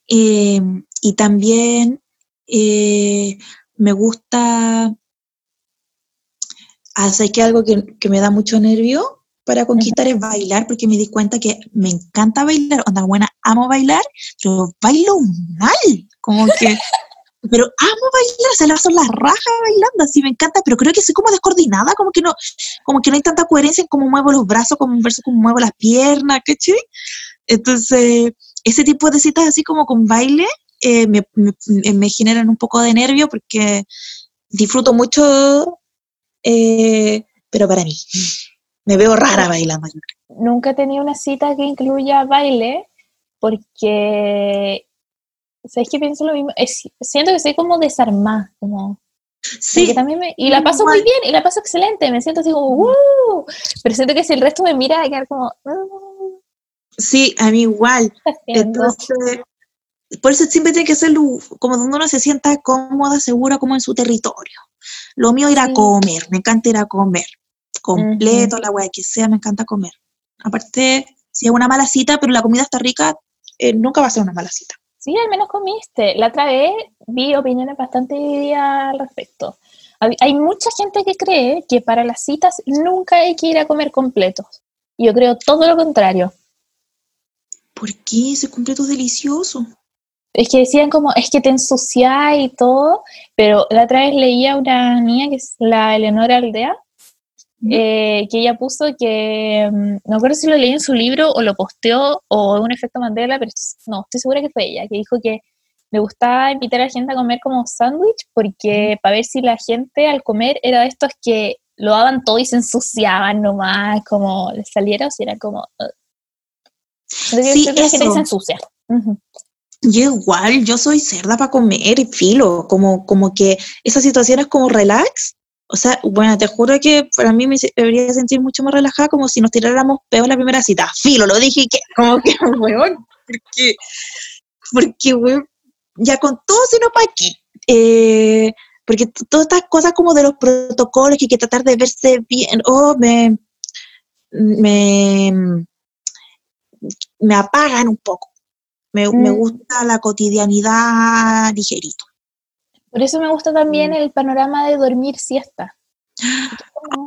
Eh, y también eh, me gusta hacer que algo que, que, me da mucho nervio para conquistar es bailar, porque me di cuenta que me encanta bailar, onda buena, amo bailar, pero bailo mal, como que, pero amo bailar, se las son las rajas bailando, así me encanta, pero creo que soy como descoordinada, como que no, como que no hay tanta coherencia en cómo muevo los brazos, como versus cómo muevo las piernas, ¿cachai? Entonces, ese tipo de citas así como con baile eh, me, me, generan un poco de nervio porque disfruto mucho, eh, pero para mí. Me veo rara bailando. Nunca he tenido una cita que incluya baile porque, ¿sabes qué pienso lo mismo? siento que soy como desarmada, como... Sí. También y la paso muy bien, y la paso excelente, me siento así como, ¡uh! Pero siento que si el resto me mira, a quedar como, uh". Sí, a mí igual. Entonces, por eso siempre tiene que ser como donde uno se sienta cómoda, segura, como en su territorio. Lo mío es ir a comer, me encanta ir a comer completo, la weá que sea, me encanta comer. Aparte, si es una mala cita, pero la comida está rica, eh, nunca va a ser una mala cita. Sí, al menos comiste. La otra vez vi opiniones bastante divididas al respecto. Hay mucha gente que cree que para las citas nunca hay que ir a comer completos. Yo creo todo lo contrario. ¿Por qué? Ese completo es delicioso. Es que decían como, es que te ensucia y todo, pero la otra vez leía una niña que es la Eleonora Aldea, eh, que ella puso que, mm, no recuerdo si lo leí en su libro o lo posteó o un efecto Mandela, pero no, estoy segura que fue ella, que dijo que le gustaba invitar a la gente a comer como sándwich porque para ver si la gente al comer era de estos que lo daban todo y se ensuciaban nomás, como les saliera o si era como... sí, eso. se ensucia. Yo igual, yo soy cerda para comer y filo, como, como que esa situación es como relax. O sea, bueno, te juro que para mí me debería sentir mucho más relajada como si nos tiráramos peor la primera cita. Filo, lo dije que, como que, weón, porque, porque, weón, ya con todo sino para qué. Eh, porque todas estas cosas como de los protocolos que hay que tratar de verse bien, oh, me, me, me apagan un poco. Me, me, mm. gusta la cotidianidad ligerito. Por eso me gusta también mm. el panorama de dormir siesta.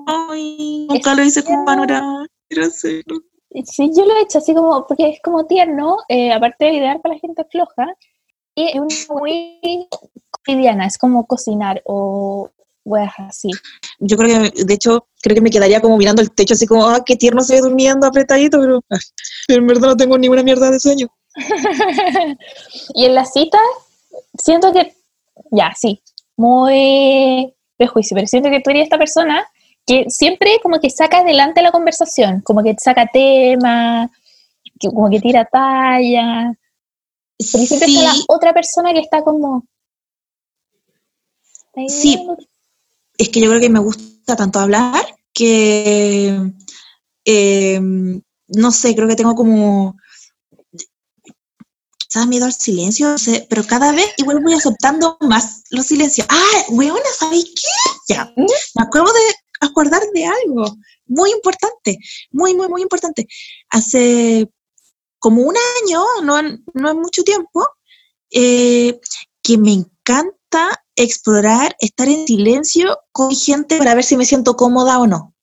Ay, nunca lo hice con panorama, quiero hacerlo. Sí, yo lo he hecho así como, porque es como tierno, eh, aparte de ideal para la gente floja, y es muy cotidiana, es como cocinar o weas así. Yo creo que, de hecho, creo que me quedaría como mirando el techo, así como, ah, qué tierno se ve durmiendo apretadito, pero, ah, pero en verdad no tengo ninguna mierda de sueño. y en la cita, siento que, ya, sí, muy prejuicio, pero siento que tú eres esta persona que siempre como que saca adelante la conversación, como que saca tema, como que tira talla, pero siempre está la otra persona que está como... Sí, es que yo creo que me gusta tanto hablar que, eh, no sé, creo que tengo como quizás miedo al silencio, pero cada vez igual voy aceptando más los silencios. Ah, weona, ¿sabéis qué? Ya, me acabo de acordar de algo muy importante, muy, muy, muy importante. Hace como un año, no, no es mucho tiempo, eh, que me encanta explorar, estar en silencio con gente para ver si me siento cómoda o no.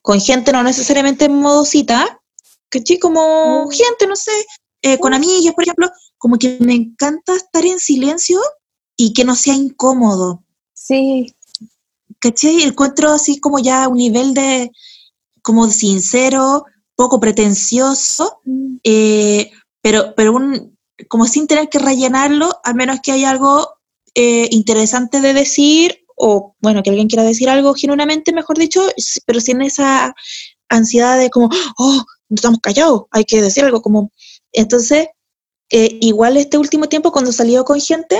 Con gente no necesariamente en modo cita, ¿cachai? Como mm. gente, no sé, eh, con mm. amigas, por ejemplo, como que me encanta estar en silencio y que no sea incómodo. Sí. ¿Cachai? Encuentro así como ya un nivel de, como sincero, poco pretencioso, mm. eh, pero, pero un, como sin tener que rellenarlo, a menos que haya algo eh, interesante de decir, o bueno, que alguien quiera decir algo genuinamente, mejor dicho, pero sin esa ansiedad de como, oh, no estamos callados, hay que decir algo, como, entonces, eh, igual este último tiempo cuando salió con gente,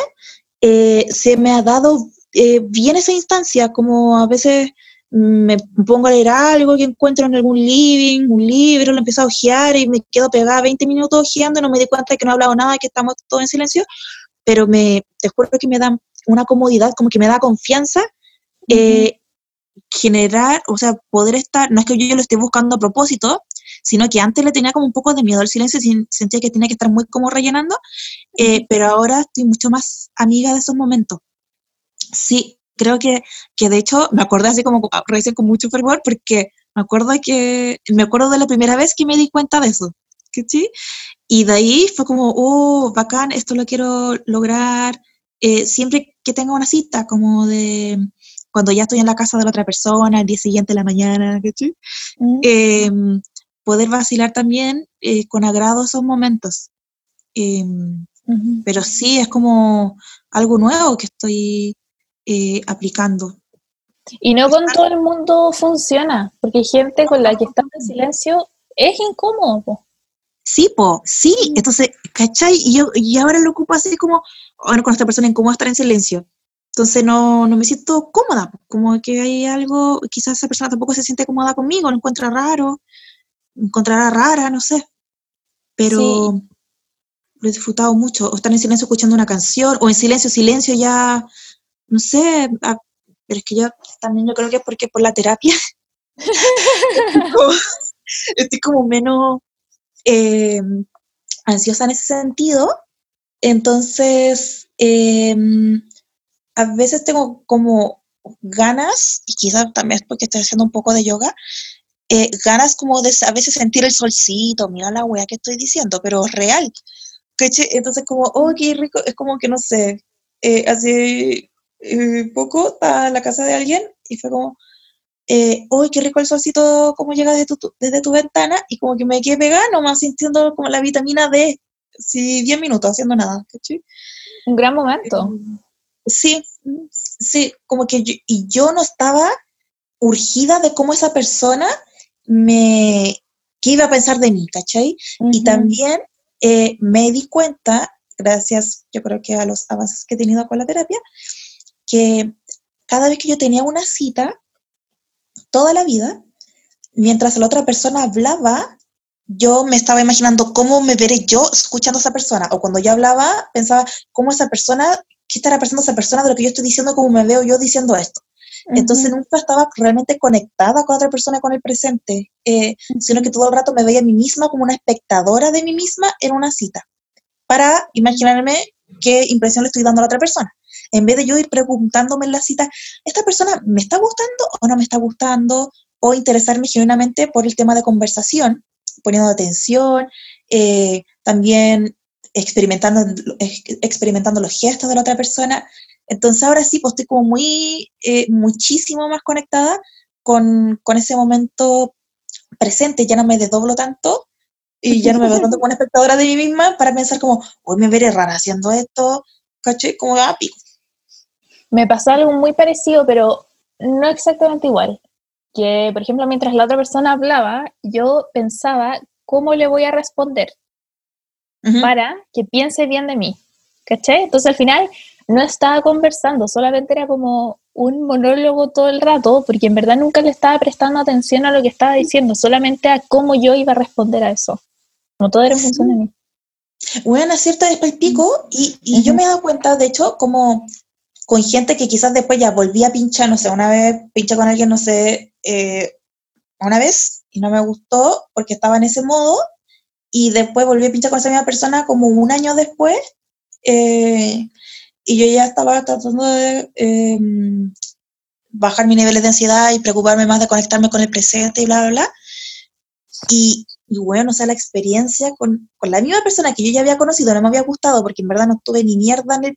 eh, se me ha dado eh, bien esa instancia, como a veces me pongo a leer algo que encuentro en algún living, un libro, lo empiezo a ojear y me quedo pegada 20 minutos ojeando, no me di cuenta de que no he hablado nada, que estamos todos en silencio, pero me, te juro que me da una comodidad, como que me da confianza generar, o sea, poder estar, no es que yo lo esté buscando a propósito, sino que antes le tenía como un poco de miedo al silencio, sentía que tenía que estar muy como rellenando, eh, pero ahora estoy mucho más amiga de esos momentos. Sí, creo que, que de hecho me acuerdo así como recién con mucho fervor porque me acuerdo que me acuerdo de la primera vez que me di cuenta de eso. ¿sí? Y de ahí fue como, oh, bacán, esto lo quiero lograr. Eh, siempre que tenga una cita, como de cuando ya estoy en la casa de la otra persona, el día siguiente de la mañana, ¿sí? Poder vacilar también eh, con agrado esos momentos. Em, pero sí, es como algo nuevo que estoy eh, aplicando. Y no con todo el mundo funciona, porque hay gente con la que está en silencio, es incómodo. Sí, po, sí, entonces, ¿cachai? Y, yo, y ahora lo ocupo así como, bueno, con esta persona incómoda estar en silencio. Entonces no, no me siento cómoda, como que hay algo, quizás esa persona tampoco se siente cómoda conmigo, lo encuentra raro, encontrará rara, no sé. Pero lo he disfrutado mucho. O estar en silencio escuchando una canción, o en silencio, silencio ya, no sé, ah, pero es que yo también yo creo que es porque por la terapia estoy, como, menos eh, ansiosa en ese sentido. Entonces, em, a veces tengo como ganas, y quizás también es porque estoy haciendo un poco de yoga, eh, ganas como de a veces sentir el solcito, mira la wea que estoy diciendo, pero real. Entonces como, oh, qué rico, es como que no sé, eh, hace eh, poco estaba en la casa de alguien y fue como, eh, uy, qué rico el solcito, cómo llega desde tu, desde tu ventana, y como que me quedé pegada, nomás sintiendo como la vitamina D, sí, 10 minutos haciendo nada, Un gran momento. Sí, sí, como que yo, y yo no estaba urgida de cómo esa persona me, qué iba a pensar de mí, ¿cachai? Y también eh, me di cuenta, gracias yo creo que a los avances que he tenido con la terapia, que cada vez que yo tenía una cita, toda la vida, mientras la otra persona hablaba, yo me estaba imaginando cómo me veré yo escuchando a esa persona. O cuando yo hablaba, pensaba cómo esa persona, qué estará pensando esa persona de lo que yo estoy diciendo, cómo me veo yo diciendo esto. Entonces nunca estaba realmente conectada con otra persona, con el presente, eh, sino que todo el rato me veía a mí misma como una espectadora de mí misma en una cita, para imaginarme qué impresión le estoy dando a la otra persona. En vez de yo ir preguntándome en la cita, ¿esta persona me está gustando o no me está gustando? O interesarme genuinamente por el tema de conversación, poniendo atención, eh, también experimentando, experimentando los gestos de la otra persona. Entonces ahora sí, pues estoy como muy, eh, muchísimo más conectada con, con, ese momento presente, ya no me desdoblo tanto y ya no me veo tanto como una espectadora de mí misma para pensar como, hoy me veré rara haciendo esto, caché, como ah, pico. Me pasó algo muy parecido, pero no exactamente igual. Que, por ejemplo, mientras la otra persona hablaba, yo pensaba cómo le voy a responder para que piense bien de mí. ¿Caché? Entonces al final no estaba conversando, solamente era como un monólogo todo el rato, porque en verdad nunca le estaba prestando atención a lo que estaba diciendo, solamente a cómo yo iba a responder a eso. No todo era en función de mí. Bueno, es cierto, después pico, y, y yo me he dado cuenta, de hecho, como con gente que quizás después ya volví a pinchar, no sé, una vez pinché con alguien, no sé, eh, una vez, y no me gustó porque estaba en ese modo, y después volví a pinchar con esa misma persona como un año después, eh, y yo ya estaba tratando de em, bajar mis niveles de ansiedad y preocuparme más de conectarme con el presente y bla, bla, bla. Y, bueno, o sea, la experiencia con, con, la misma persona que yo ya había conocido, no me había gustado porque en verdad no tuve ni mierda en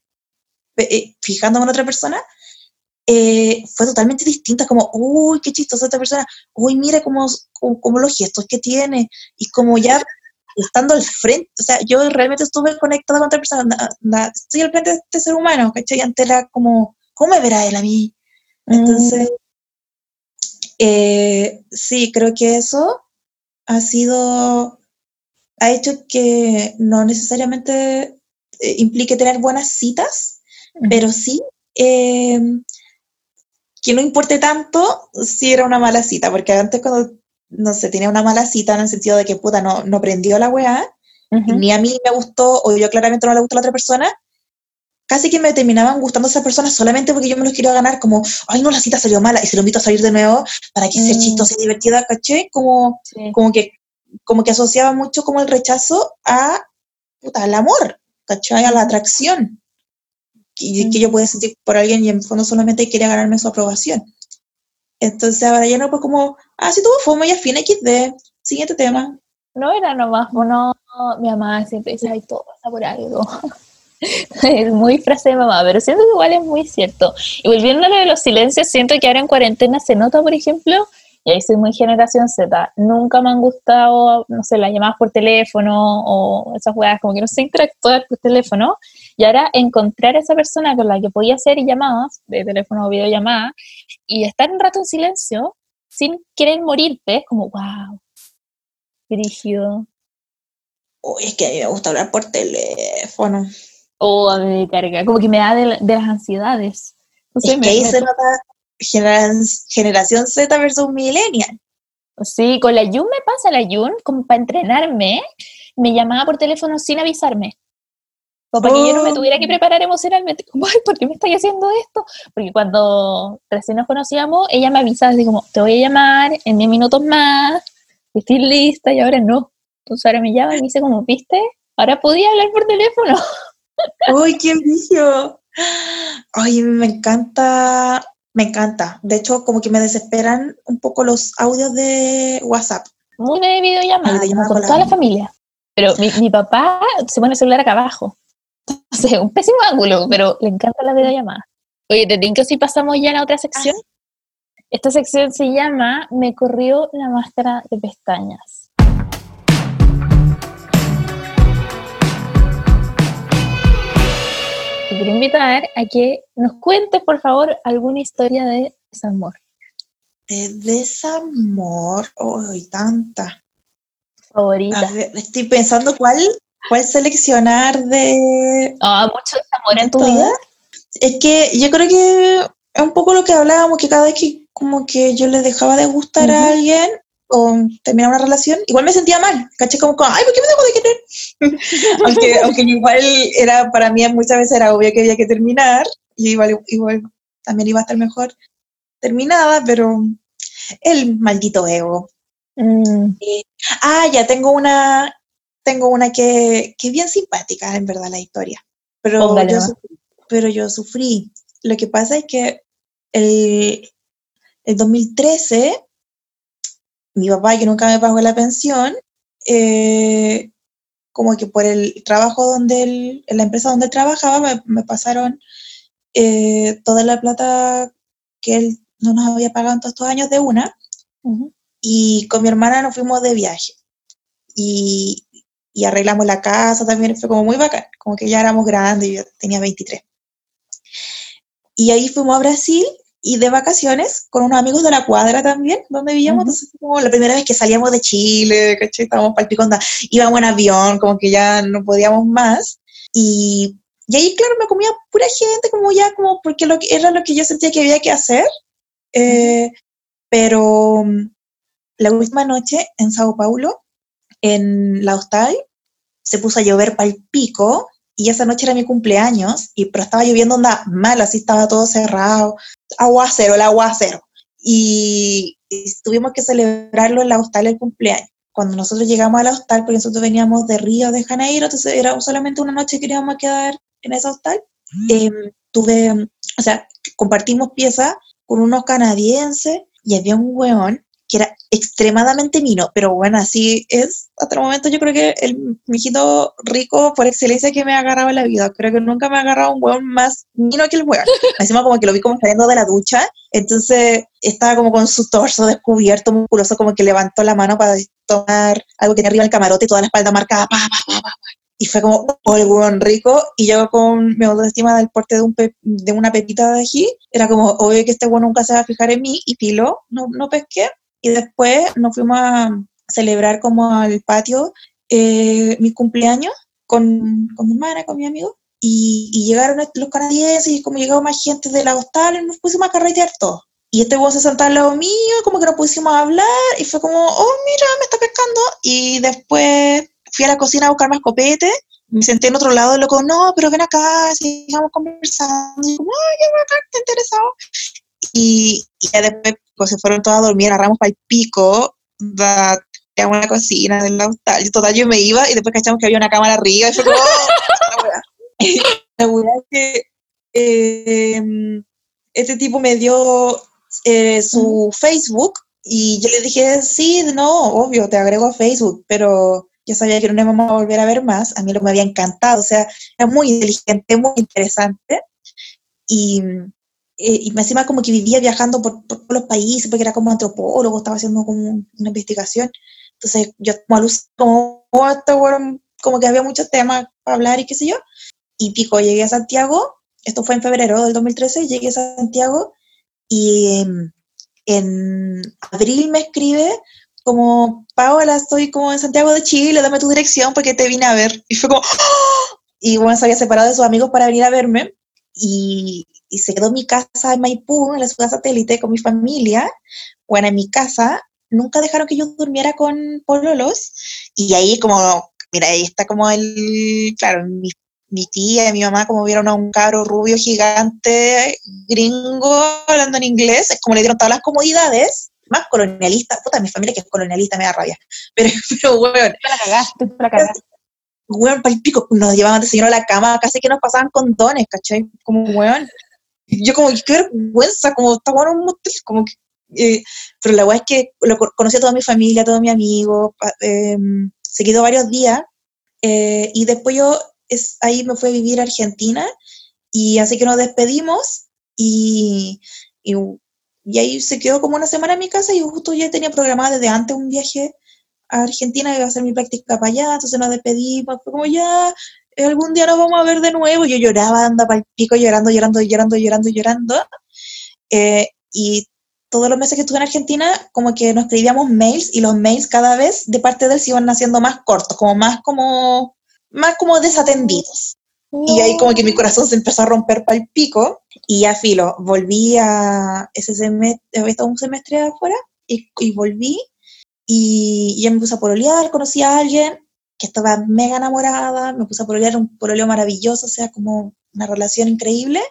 eh, fijándome en otra persona, eh, fue totalmente distinta, como, uy, qué chistosa esta persona, uy, mira cómo, cómo, los gestos que tiene, y como ya estando al frente, o sea, yo realmente estuve conectada con otra persona, estoy al frente de este ser humano, ¿cachai? Antes era como, ¿cómo me verá él a mí? Entonces, eh, sí, creo que eso ha sido, ha hecho que no necesariamente eh, implique tener buenas citas, pero sí eh, que no importe tanto si era una mala cita, porque antes cuando no sé, tenía una mala cita en el sentido de que puta no, no prendió la weá, ni a mí me gustó, o yo claramente no le gustó a la otra persona, casi que me terminaban gustando esas personas solamente porque yo me los quería ganar, como, ay no, la cita salió mala, y se lo invito a salir de nuevo para que sea mm. chistosa y divertida, caché, como, como, que, como que asociaba mucho como el rechazo a, puta, al amor, caché, a la atracción. Y, que yo podía sentir por alguien y en fondo solamente quería ganarme su aprobación. Entonces ahora ya no, pues como, ah, sí, tuvo fome y al fin XD. Siguiente tema. No era nomás, bueno, mi mamá siempre dice, ay, todo pasa por algo. es muy frase de mamá, pero siento que igual es muy cierto. Y volviendo a lo de los silencios, siento que ahora en cuarentena se nota, por ejemplo, y ahí soy muy generación Z, nunca me han gustado, no sé, las llamadas por teléfono o esas jugadas como que no sé interactuar por teléfono, y ahora encontrar a esa persona con la que podía hacer llamadas, de teléfono o videollamada, y estar un rato en silencio, sin querer morirte, es como, wow, dirigido. Uy, es que a mí me gusta hablar por teléfono. O a mí me carga, como que me da de, las ansiedades. No sé, es que ahí se nota generación Z versus millennial. Sí, con la Yun me pasa, la Yun, como para entrenarme, me llamaba por teléfono sin avisarme. O para que yo no me tuviera que oh. preparar emocionalmente, como, ay, ¿por qué me estáis haciendo esto? Porque cuando recién nos conocíamos, ella me avisaba así como, te voy a llamar en 10 minutos más, estoy lista, y ahora no. Entonces ahora me llama y me dice como, ¿viste? Ahora podía hablar por teléfono. ¡Uy, qué vicio! Ay, me encanta, me encanta. De hecho, como que me desesperan un poco los audios de WhatsApp. Muy de videollamada, con toda la familia. Pero mi, mi, papá se pone el celular acá abajo. Sé, un pésimo ángulo, pero le encanta la videollamada. Oye, ¿te que si pasamos ya a la otra sección? Esta sección se llama Me corrió la máscara de pestañas. Te quiero invitar a que nos cuentes, por favor, alguna historia de desamor. De desamor, hoy tanta. Favorita. estoy pensando cuál, cuál seleccionar de. Ah, mucho desamor en tu vida. Es que yo creo que es un poco lo que hablábamos, que cada vez que como que yo le dejaba de gustar a alguien o terminaba una relación, igual me sentía mal, caché como, ay, ¿por qué me dejo de querer? aunque, aunque igual era, para mí muchas veces era obvio que había que terminar, y igual, igual también iba a estar mejor terminada, pero el maldito ego. Mm. ah, ya tengo una, tengo una que, que es bien simpática, en verdad, la historia. Pero, yo pero yo sufrí. Lo que pasa es que el, el 2013, mi papá, que nunca me pagó la pensión, eh, como que por el trabajo donde en la empresa donde él trabajaba, me, pasaron eh, toda la plata que él no nos había pagado en todos estos años de una. Y con mi hermana nos fuimos de viaje. Y, y, arreglamos la casa también, fue como muy bacán, como que ya éramos grandes, yo tenía 23. Y ahí fuimos a Brasil y de vacaciones con unos amigos de la cuadra también, donde vivíamos. Entonces, como la primera vez que salíamos de Chile, ¿cachai? Estábamos el íbamos en avión, como que ya no podíamos más. Y, y, ahí, claro, me comía pura gente, como ya, como porque lo que, era lo que yo sentía que había que hacer. Eh, pero mm, la última noche en Sao Paulo, en la hostal, se puso a llover para el pico y esa noche era mi cumpleaños, y, pero estaba lloviendo onda mal, así estaba todo cerrado, aguacero, el aguacero. Y, y tuvimos que celebrarlo en la hostal el cumpleaños. Cuando nosotros llegamos a la hostal, porque nosotros veníamos de Río de Janeiro, entonces era solamente una noche que queríamos quedar en esa hostal, em, tuve, o sea, compartimos pieza con unos canadienses y había un weón que era extremadamente mino, pero bueno, así es. Hasta el momento yo creo que el mijito rico por excelencia que me ha agarrado en la vida. Creo que nunca me ha agarrado un hueón más mino que el hueón. Encima como que lo vi como saliendo de la ducha, entonces estaba como con su torso descubierto, musculoso, como que levantó la mano para tomar algo que tenía arriba el camarote y toda la espalda marcada. y fue como, oh, el hueón rico, y yo con mi autoestima del porte de, un de una pepita de ají, era como, obvio que este hueón nunca se va a fijar en mí, y pilo, no, no pesqué, y después nos fuimos a celebrar como al patio eh, mi cumpleaños con, con, mi hermana, con mi amigo. Y, y, llegaron los canadienses y como llegaba más gente de la hostal, nos pusimos a carretear todo. Y este vos se sentó al lado mío, como que nos pusimos a hablar y fue como, oh, mira, me está pescando. Y después fui a la cocina a buscar más copete, me senté en otro lado y loco, no, pero ven acá, sigamos conversando. Y como, ay, qué bacán, te interesado. Y, y ya después se fueron todas a dormir, agarramos para el pico, da, a una cocina del hostal. Total, yo me iba y después cachamos que había una cámara arriba y fue como, la verdad es que eh, este tipo me dio eh, su Facebook y yo le dije, sí, no, obvio, te agrego a Facebook, pero yo sabía que no me íbamos a volver a ver más, a mí lo me había encantado, o sea, era muy inteligente, muy interesante. Y, eh, y encima como que vivía viajando por, por, los países, porque era como antropólogo, estaba haciendo como una investigación. Entonces yo como luz como, oh, como que había muchos temas para hablar y qué sé yo. Y pico, llegué a Santiago, esto fue en febrero del 2013, llegué a Santiago y en abril me escribe como, Paola, estoy como en Santiago de Chile, dame tu dirección porque te vine a ver. Y fue como, ¡Oh! y bueno, se había separado de sus amigos para venir a verme. Y, y se quedó en mi casa en Maipú, en la ciudad satélite, con mi familia. Bueno, en mi casa nunca dejaron que yo durmiera con pololos. Y ahí como, mira, ahí está como el, claro, mi, mi tía y mi mamá como vieron a un cabro rubio gigante, gringo, hablando en inglés, es como le dieron todas las comodidades, más colonialista, puta, mi familia que es colonialista me da rabia, pero, pero bueno. Tú la cagaste, tú la cagaste. Weón, para el pico, nos llevaban de señor a la cama, casi que nos pasaban condones, ¿cachai? Como, weón yo como, qué vergüenza, como estaba en un motel, como que, eh, pero la verdad es que lo conocí a toda mi familia, a todos mis amigos, eh, se quedó varios días, eh, y después yo es, ahí me fui a vivir a Argentina, y así que nos despedimos, y, y ahí se quedó como una semana en mi casa y justo ya tenía programado desde antes un viaje a Argentina, iba a hacer mi práctica para allá, entonces nos despedimos, fue como ya, algún día nos vamos a ver de nuevo, yo lloraba, andaba el pico llorando, llorando, llorando, llorando, llorando, eh, y todos los meses que estuve en Argentina, como que nos escribíamos mails y los mails cada vez de parte de él se iban haciendo más cortos, como más como, más como desatendidos. Y ahí como que mi corazón se empezó a romper para pico y ya filo, volví a ese semestre, había estado un semestre afuera y, y volví y ya me puse a pololear, conocí a alguien que estaba mega enamorada, me puse a pololear, un pololeo maravilloso, o sea, como una relación increíble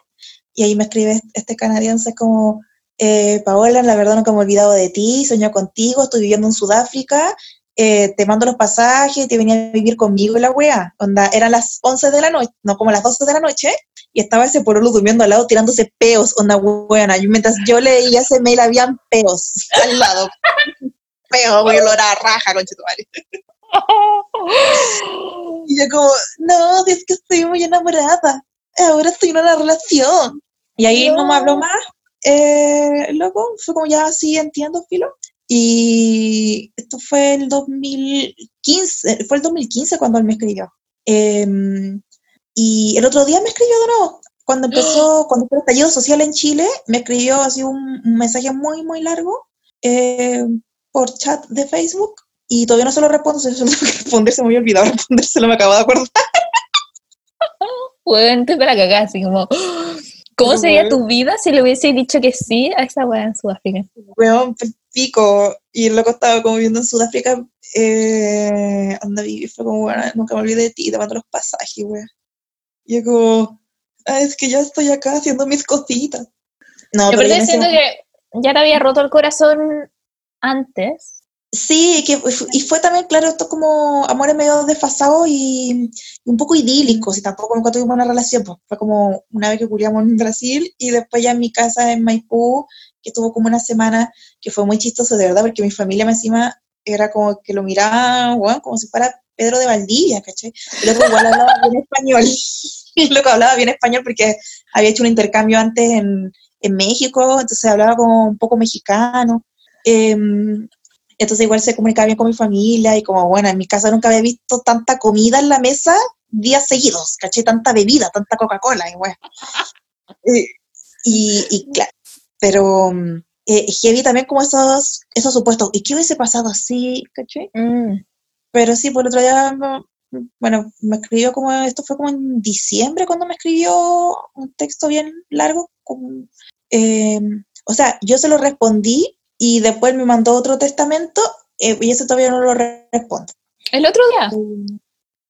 y ahí me escribe este canadiense como, eh, Paola, la verdad nunca me he olvidado de ti, sueño contigo, estoy viviendo en Sudáfrica, eh, te mando los pasajes, te venía a vivir conmigo y la wea. Onda, eran las 11 de la noche, no, como las 12 de la noche, y estaba ese porolo durmiendo al lado tirándose peos, onda buena. Y mientras yo leía ese mail, habían peos al lado. Güey, olor a raja, conchetumare. y yo como, no, es que estoy muy enamorada. Ahora estoy en una relación. Y ahí no, no me habló más eh, luego fue como ya así entiendo, filo. Y esto fue el 2015, fue el 2015 cuando él me escribió. Em, y el otro día me escribió de nuevo. Cuando empezó, cuando fue el estallido social en Chile, me escribió así un, mensaje muy, muy largo eh, por chat de Facebook y todavía no se lo respondo, se lo tengo que responder, se me había olvidado respondérselo, me acabo de acordar. Bueno, te la cagada, así como, ¿Cómo sería tu vida si le hubiese dicho que sí a esa weá en Sudáfrica? Weón, pico. Y el loco estaba como viviendo en Sudáfrica. Eh, anda vivir, fue como, bueno, nunca me olvidé de ti, te mando los pasajes, weón. Y yo como, ah, es que ya estoy acá haciendo mis cositas. No, yo pero siento que ya te había roto el corazón antes. Sí, que, y fue también, claro, esto como amores medio desfasados y, un poco idílicos, y tampoco nunca tuvimos una relación, pues fue como una vez que culiamos en Brasil y después ya en mi casa en Maipú, que estuvo como una semana, que fue muy chistoso de verdad, porque mi familia encima era como que lo miraba, bueno, como si fuera Pedro de Valdivia, ¿caché? El otro igual hablaba bien español, lo que hablaba bien español porque había hecho un intercambio antes en, en México, entonces hablaba como un poco mexicano. Eh, entonces igual se comunicaba bien con mi familia y como, bueno, en mi casa nunca había visto tanta comida en la mesa días seguidos, caché tanta bebida, tanta Coca-Cola y bueno. y, claro, pero eh, heavy también como esos, esos supuestos, ¿y qué hubiese pasado así, caché? Mm. Pero sí, por otro día, bueno, me escribió como, esto fue como en diciembre cuando me escribió un texto bien largo, eh, o sea, yo se lo respondí y después me mandó otro testamento eh, y ese todavía no lo respondo. ¿El otro día?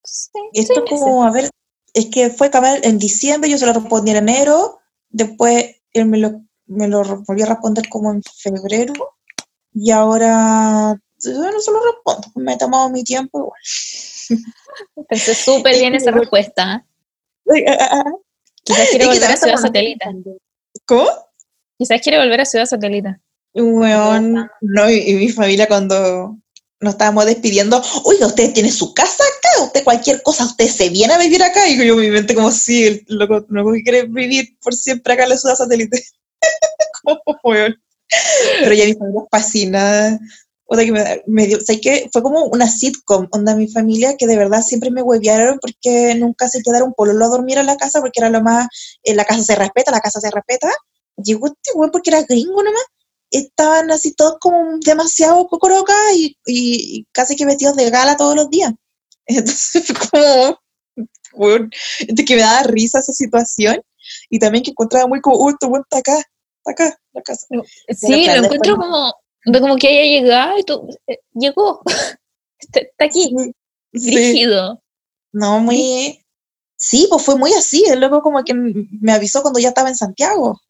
sí, Esto como, a ver, es que fue en diciembre, yo se lo respondí en enero, después él me lo, me lo volvió a responder como en febrero y ahora yo no se lo respondo, me he tomado mi tiempo igual. Pensé súper bien esa respuesta. Quizás quiere volver a Ciudad Satélite. ¿Cómo? Quizás quiere volver a Ciudad Satélite. Weón, no, y, mi familia cuando nos estábamos despidiendo, oiga, usted tiene su casa acá, usted cualquier cosa, usted se viene a vivir acá, y yo mi mente como, sí, el loco, loco que quiere vivir por siempre acá en la ciudad satélite. como, weón. Pero ya mi familia fascina, o sea, que me, me dio, o sea, que fue como una sitcom, onda mi familia, que de verdad siempre me huevearon porque nunca se quedaron pololo a dormir en la casa, porque era lo más, en la casa se respeta, la casa se respeta. Llegó este weón porque era gringo nomás, estaban así todos como demasiado cocoroca y, y, casi que vestidos de gala todos los días. Entonces fue como, bueno, que me daba risa esa situación y también que encontraba muy como, uy, tu está acá, está acá, la casa. Sí, lo encuentro como, como que haya llegado y tú, eh, llegó, está, aquí, rígido. No, muy... Sí, pues fue muy así, el loco como que me avisó cuando ya estaba en Santiago.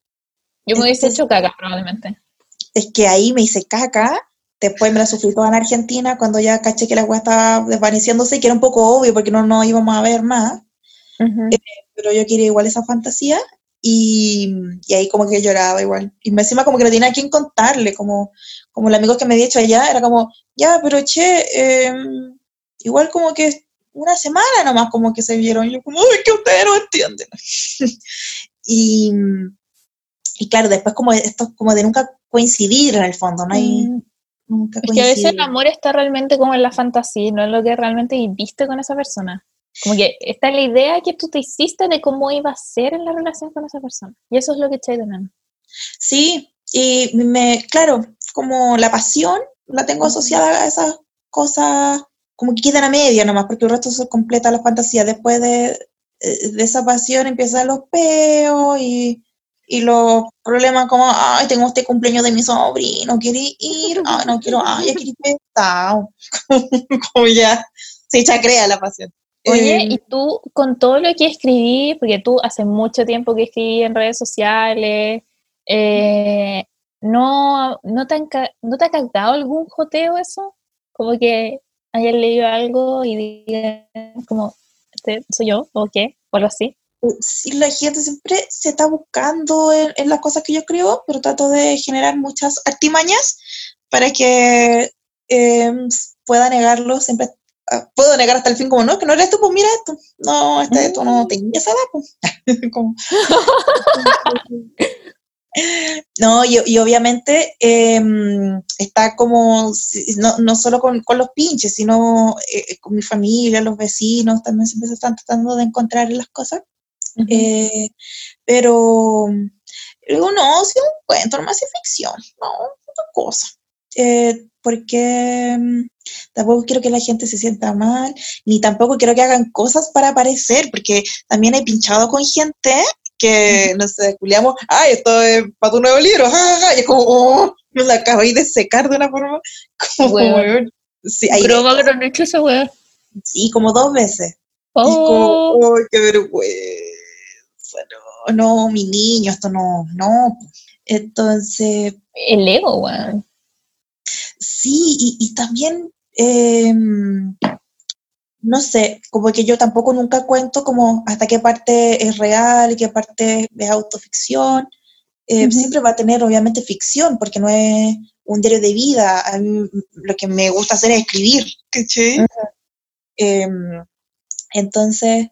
Yo me hubiese hecho cagas probablemente es que ahí me hice caca, después me la sufrí toda en Argentina cuando ya caché que la agua estaba desvaneciéndose, que era un poco obvio porque no nos íbamos a ver más, eh, pero yo quería igual esa fantasía y, y, ahí como que lloraba igual. Y encima como que no tenía a quién contarle, como, como el amigo que me había hecho allá, era como, ya, pero che, em, igual como que una semana nomás como que se vieron, y yo como, uy, que ustedes no entienden. y, y claro, después como esto como de nunca coincidir en el fondo, no hay... Mm. Nunca es que a veces el amor está realmente como en la fantasía, no es lo que realmente viviste con esa persona. Como que está la idea que tú te hiciste de cómo iba a ser en la relación con esa persona. Y eso es lo que echáis de menos. Sí, y me, claro, como la pasión la tengo asociada a esas cosas como que quedan a media nomás, porque el resto se completa la fantasía. Después de, eh, de esa pasión empiezan los peos y, y los problemas como, ay, tengo este cumpleaños de mi sobrino, quiero ir? Ay, no quiero, ay, ya quiero ir como ya se crea la pasión. Oye, eh, y tú con todo lo que escribí, porque tú hace mucho tiempo que escribí en redes sociales, eh, ¿no, no, te ¿no te ha captado algún joteo eso? Como que hayan leído algo y digan como, este, ¿soy yo? ¿O qué? O algo así. La gente siempre se está buscando en, las cosas que yo escribo, pero trato de generar muchas artimañas para que eh, pueda negarlo siempre Ah, puedo negar hasta el fin como, no, que no eres tú, pues mira esto. No, este, esto no tenía esa edad, pues. no, y, y obviamente em, está como, no, no solo con, con, los pinches, sino eh, con mi familia, los vecinos, también siempre se están tratando de encontrar las cosas. Eh, pero digo, no, si un cuento, más es ficción, no, otra cosa. Eh, porque mm, tampoco quiero que la gente se sienta mal, ni tampoco quiero que hagan cosas para aparecer, porque también he pinchado con gente que, no sé, culiamos, ay, esto es para tu nuevo libro, y es como, oh, me la acabé de secar de una forma como, weón. Sí, que no he hecho esa weá. Sí, como dos veces. Oh. como, oh, qué vergüenza, no, no, mi niño, esto no, no. Entonces... El ego, weón. Sí, y, también, em, no sé, como que yo tampoco nunca cuento como hasta qué parte es real y qué parte es autoficción. Eh, siempre va a tener obviamente ficción, porque no es un diario de vida. lo que me gusta hacer es escribir. Em, entonces, eh,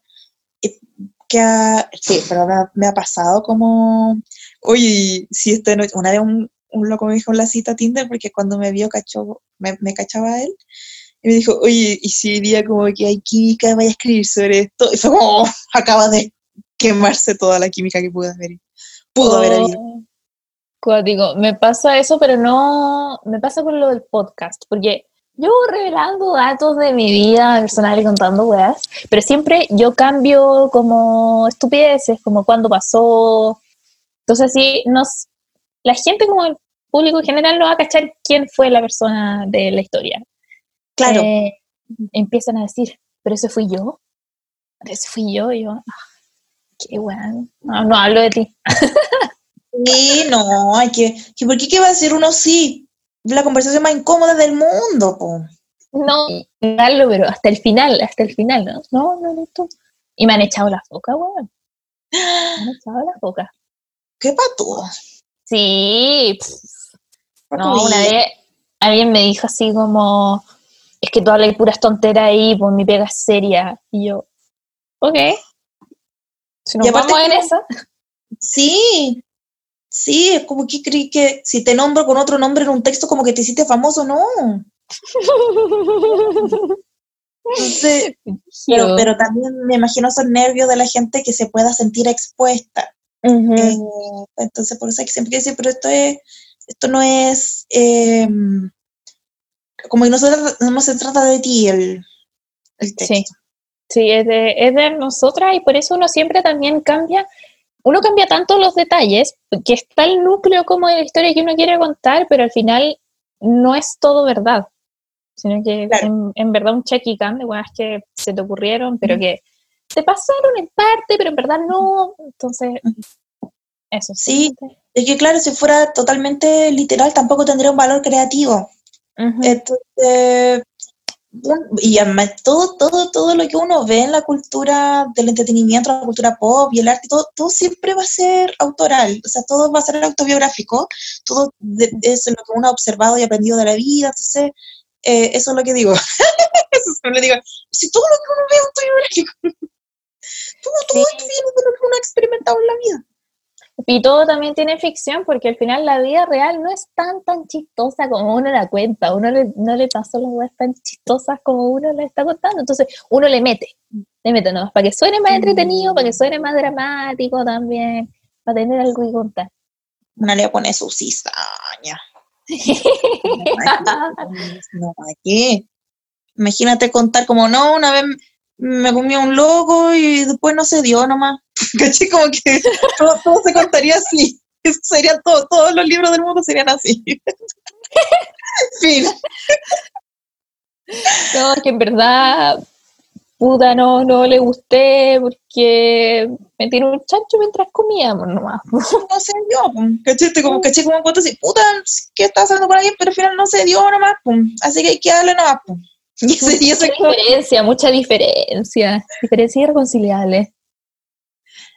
sí, pero me ha, pasado como, oye, si este una vez un, un loco me dijo la cita Tinder porque cuando me vio cachó, me, me cachaba él y me dijo, oye, ¿y si diría como que hay química, vaya a escribir sobre esto? Y fue como, oh, acaba de quemarse toda la química que pudo haber, pudo haber habido. Oh, digo, me pasa eso, pero no, me pasa con lo del podcast, porque yo revelando datos de mi vida personal y contando weas, pero siempre yo cambio como estupideces, como cuando pasó. Entonces, sí, nos, la gente como público en general no va a cachar quién fue la persona de la historia. Claro. Eh, empiezan a decir, pero ese fui yo. Ese fui yo. Y yo, ah, qué bueno. No, hablo de ti. Sí, no, hay que, ¿por qué, qué va a decir uno sí? La conversación más incómoda del mundo, po. No, hablo, pero hasta el final, hasta el final, ¿no? No, no, no, tú. Y me han echado la foca, weón. Me han echado la foca. ¿Qué pato? Sí, no, una vez alguien me dijo así como, es que tú hablas puras tonteras ahí, pues mi pega es seria. Y yo, ok. Si nos vamos en eso. Sí, sí, es como que creí que si te nombro con otro nombre en un texto como que te hiciste famoso, no. pero, pero también me imagino esos nervios de la gente que se pueda sentir expuesta. Eh, entonces, por eso hay que siempre decir, pero esto es esto no es eh, como que no se, no se trata de ti el, el texto. Sí, sí es, de, es de nosotras y por eso uno siempre también cambia, uno cambia tanto los detalles, que está el núcleo como de la historia que uno quiere contar, pero al final no es todo verdad, sino que en, verdad un check y cam de cosas que se te ocurrieron, pero que te pasaron en parte, pero en verdad no, entonces eso. Sí, es que claro, si fuera totalmente literal, tampoco tendría un valor creativo. Entonces, y además todo, todo, todo lo que uno ve en la cultura del entretenimiento, la cultura pop y el arte, todo, todo siempre va a ser autoral, o sea, todo va a ser autobiográfico, todo es lo que uno ha observado y aprendido de la vida, entonces, eh, eso es lo que digo. eso es lo que digo. Si todo lo que uno ve es autobiográfico, todo, todo viene de lo que uno ha experimentado en la vida. Y todo también tiene ficción, porque al final la vida real no es tan, tan chistosa como uno la cuenta. Uno no le pasó las cosas tan chistosas como uno la está contando. Entonces, uno le mete, le mete nomás, para que suene más entretenido, para que suene más dramático también, para tener algo que contar. Una le pone su cizaña. no, ¿para qué? Imagínate contar como, no, una vez me comió un loco y después no se dio nomás. ¿Caché? Como que todo, se contaría así. Serían todo, todos los libros del mundo serían así. fin. No, es que en verdad, puta, no, no le gusté porque me tiró un chancho mientras comíamos nomás. No se dio, ¿caché? Como, caché como cuando así, puta, ¿qué estás haciendo por ahí? Pero al final no se dio nomás, así que hay que darle nomás. Pum. Y mucha diferencia, mucha diferencia, diferencia irreconciliable.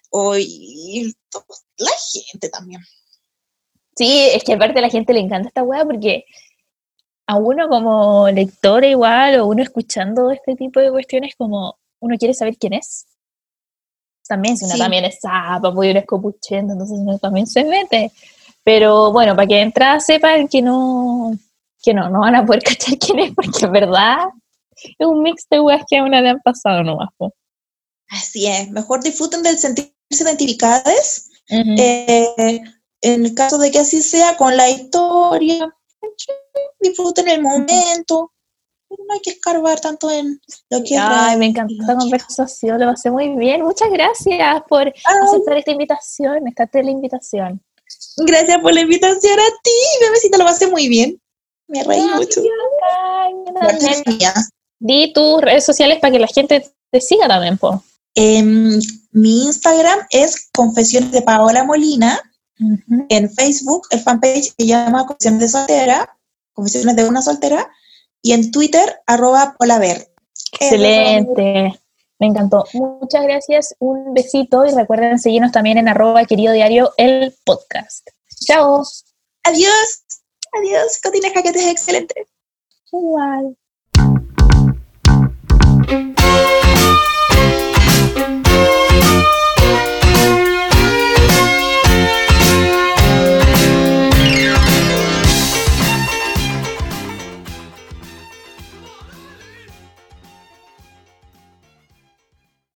Hoy la gente también. Sí, es que aparte a la gente le encanta esta weá porque a uno como lector igual o uno escuchando este tipo de cuestiones como uno quiere saber quién es. También, si uno también es zapa, pues uno es copuchento, entonces uno también se mete. Pero bueno, para que entrada sepan que no, que no, no van a poder cachar quién es, porque es verdad es un mix de weas que a una le han pasado nomás. Así es, mejor disfruten del sentirse identificadas. Eh, en el caso de que así sea, con la historia, disfruten el momento. No hay que escarbar tanto en lo que Ay, me encantó esta conversación, lo pasé muy bien. Muchas gracias por aceptar esta invitación, esta invitación Gracias por la invitación a ti, bebecita, lo pasé muy bien. Me reí mucho. Di tus redes sociales para que la gente te siga también, po. mi Instagram es Confesiones de Paola Molina. En Facebook, el fanpage se llama Confesiones de Soltera, Confesiones de una soltera. Y en Twitter, arroba polaver. Excelente. Me encantó. Muchas gracias. Un besito y recuerden seguirnos también en arroba querido diario el podcast. Chao. Adiós. Adiós, Cotina Jaquete es excelente. Igual.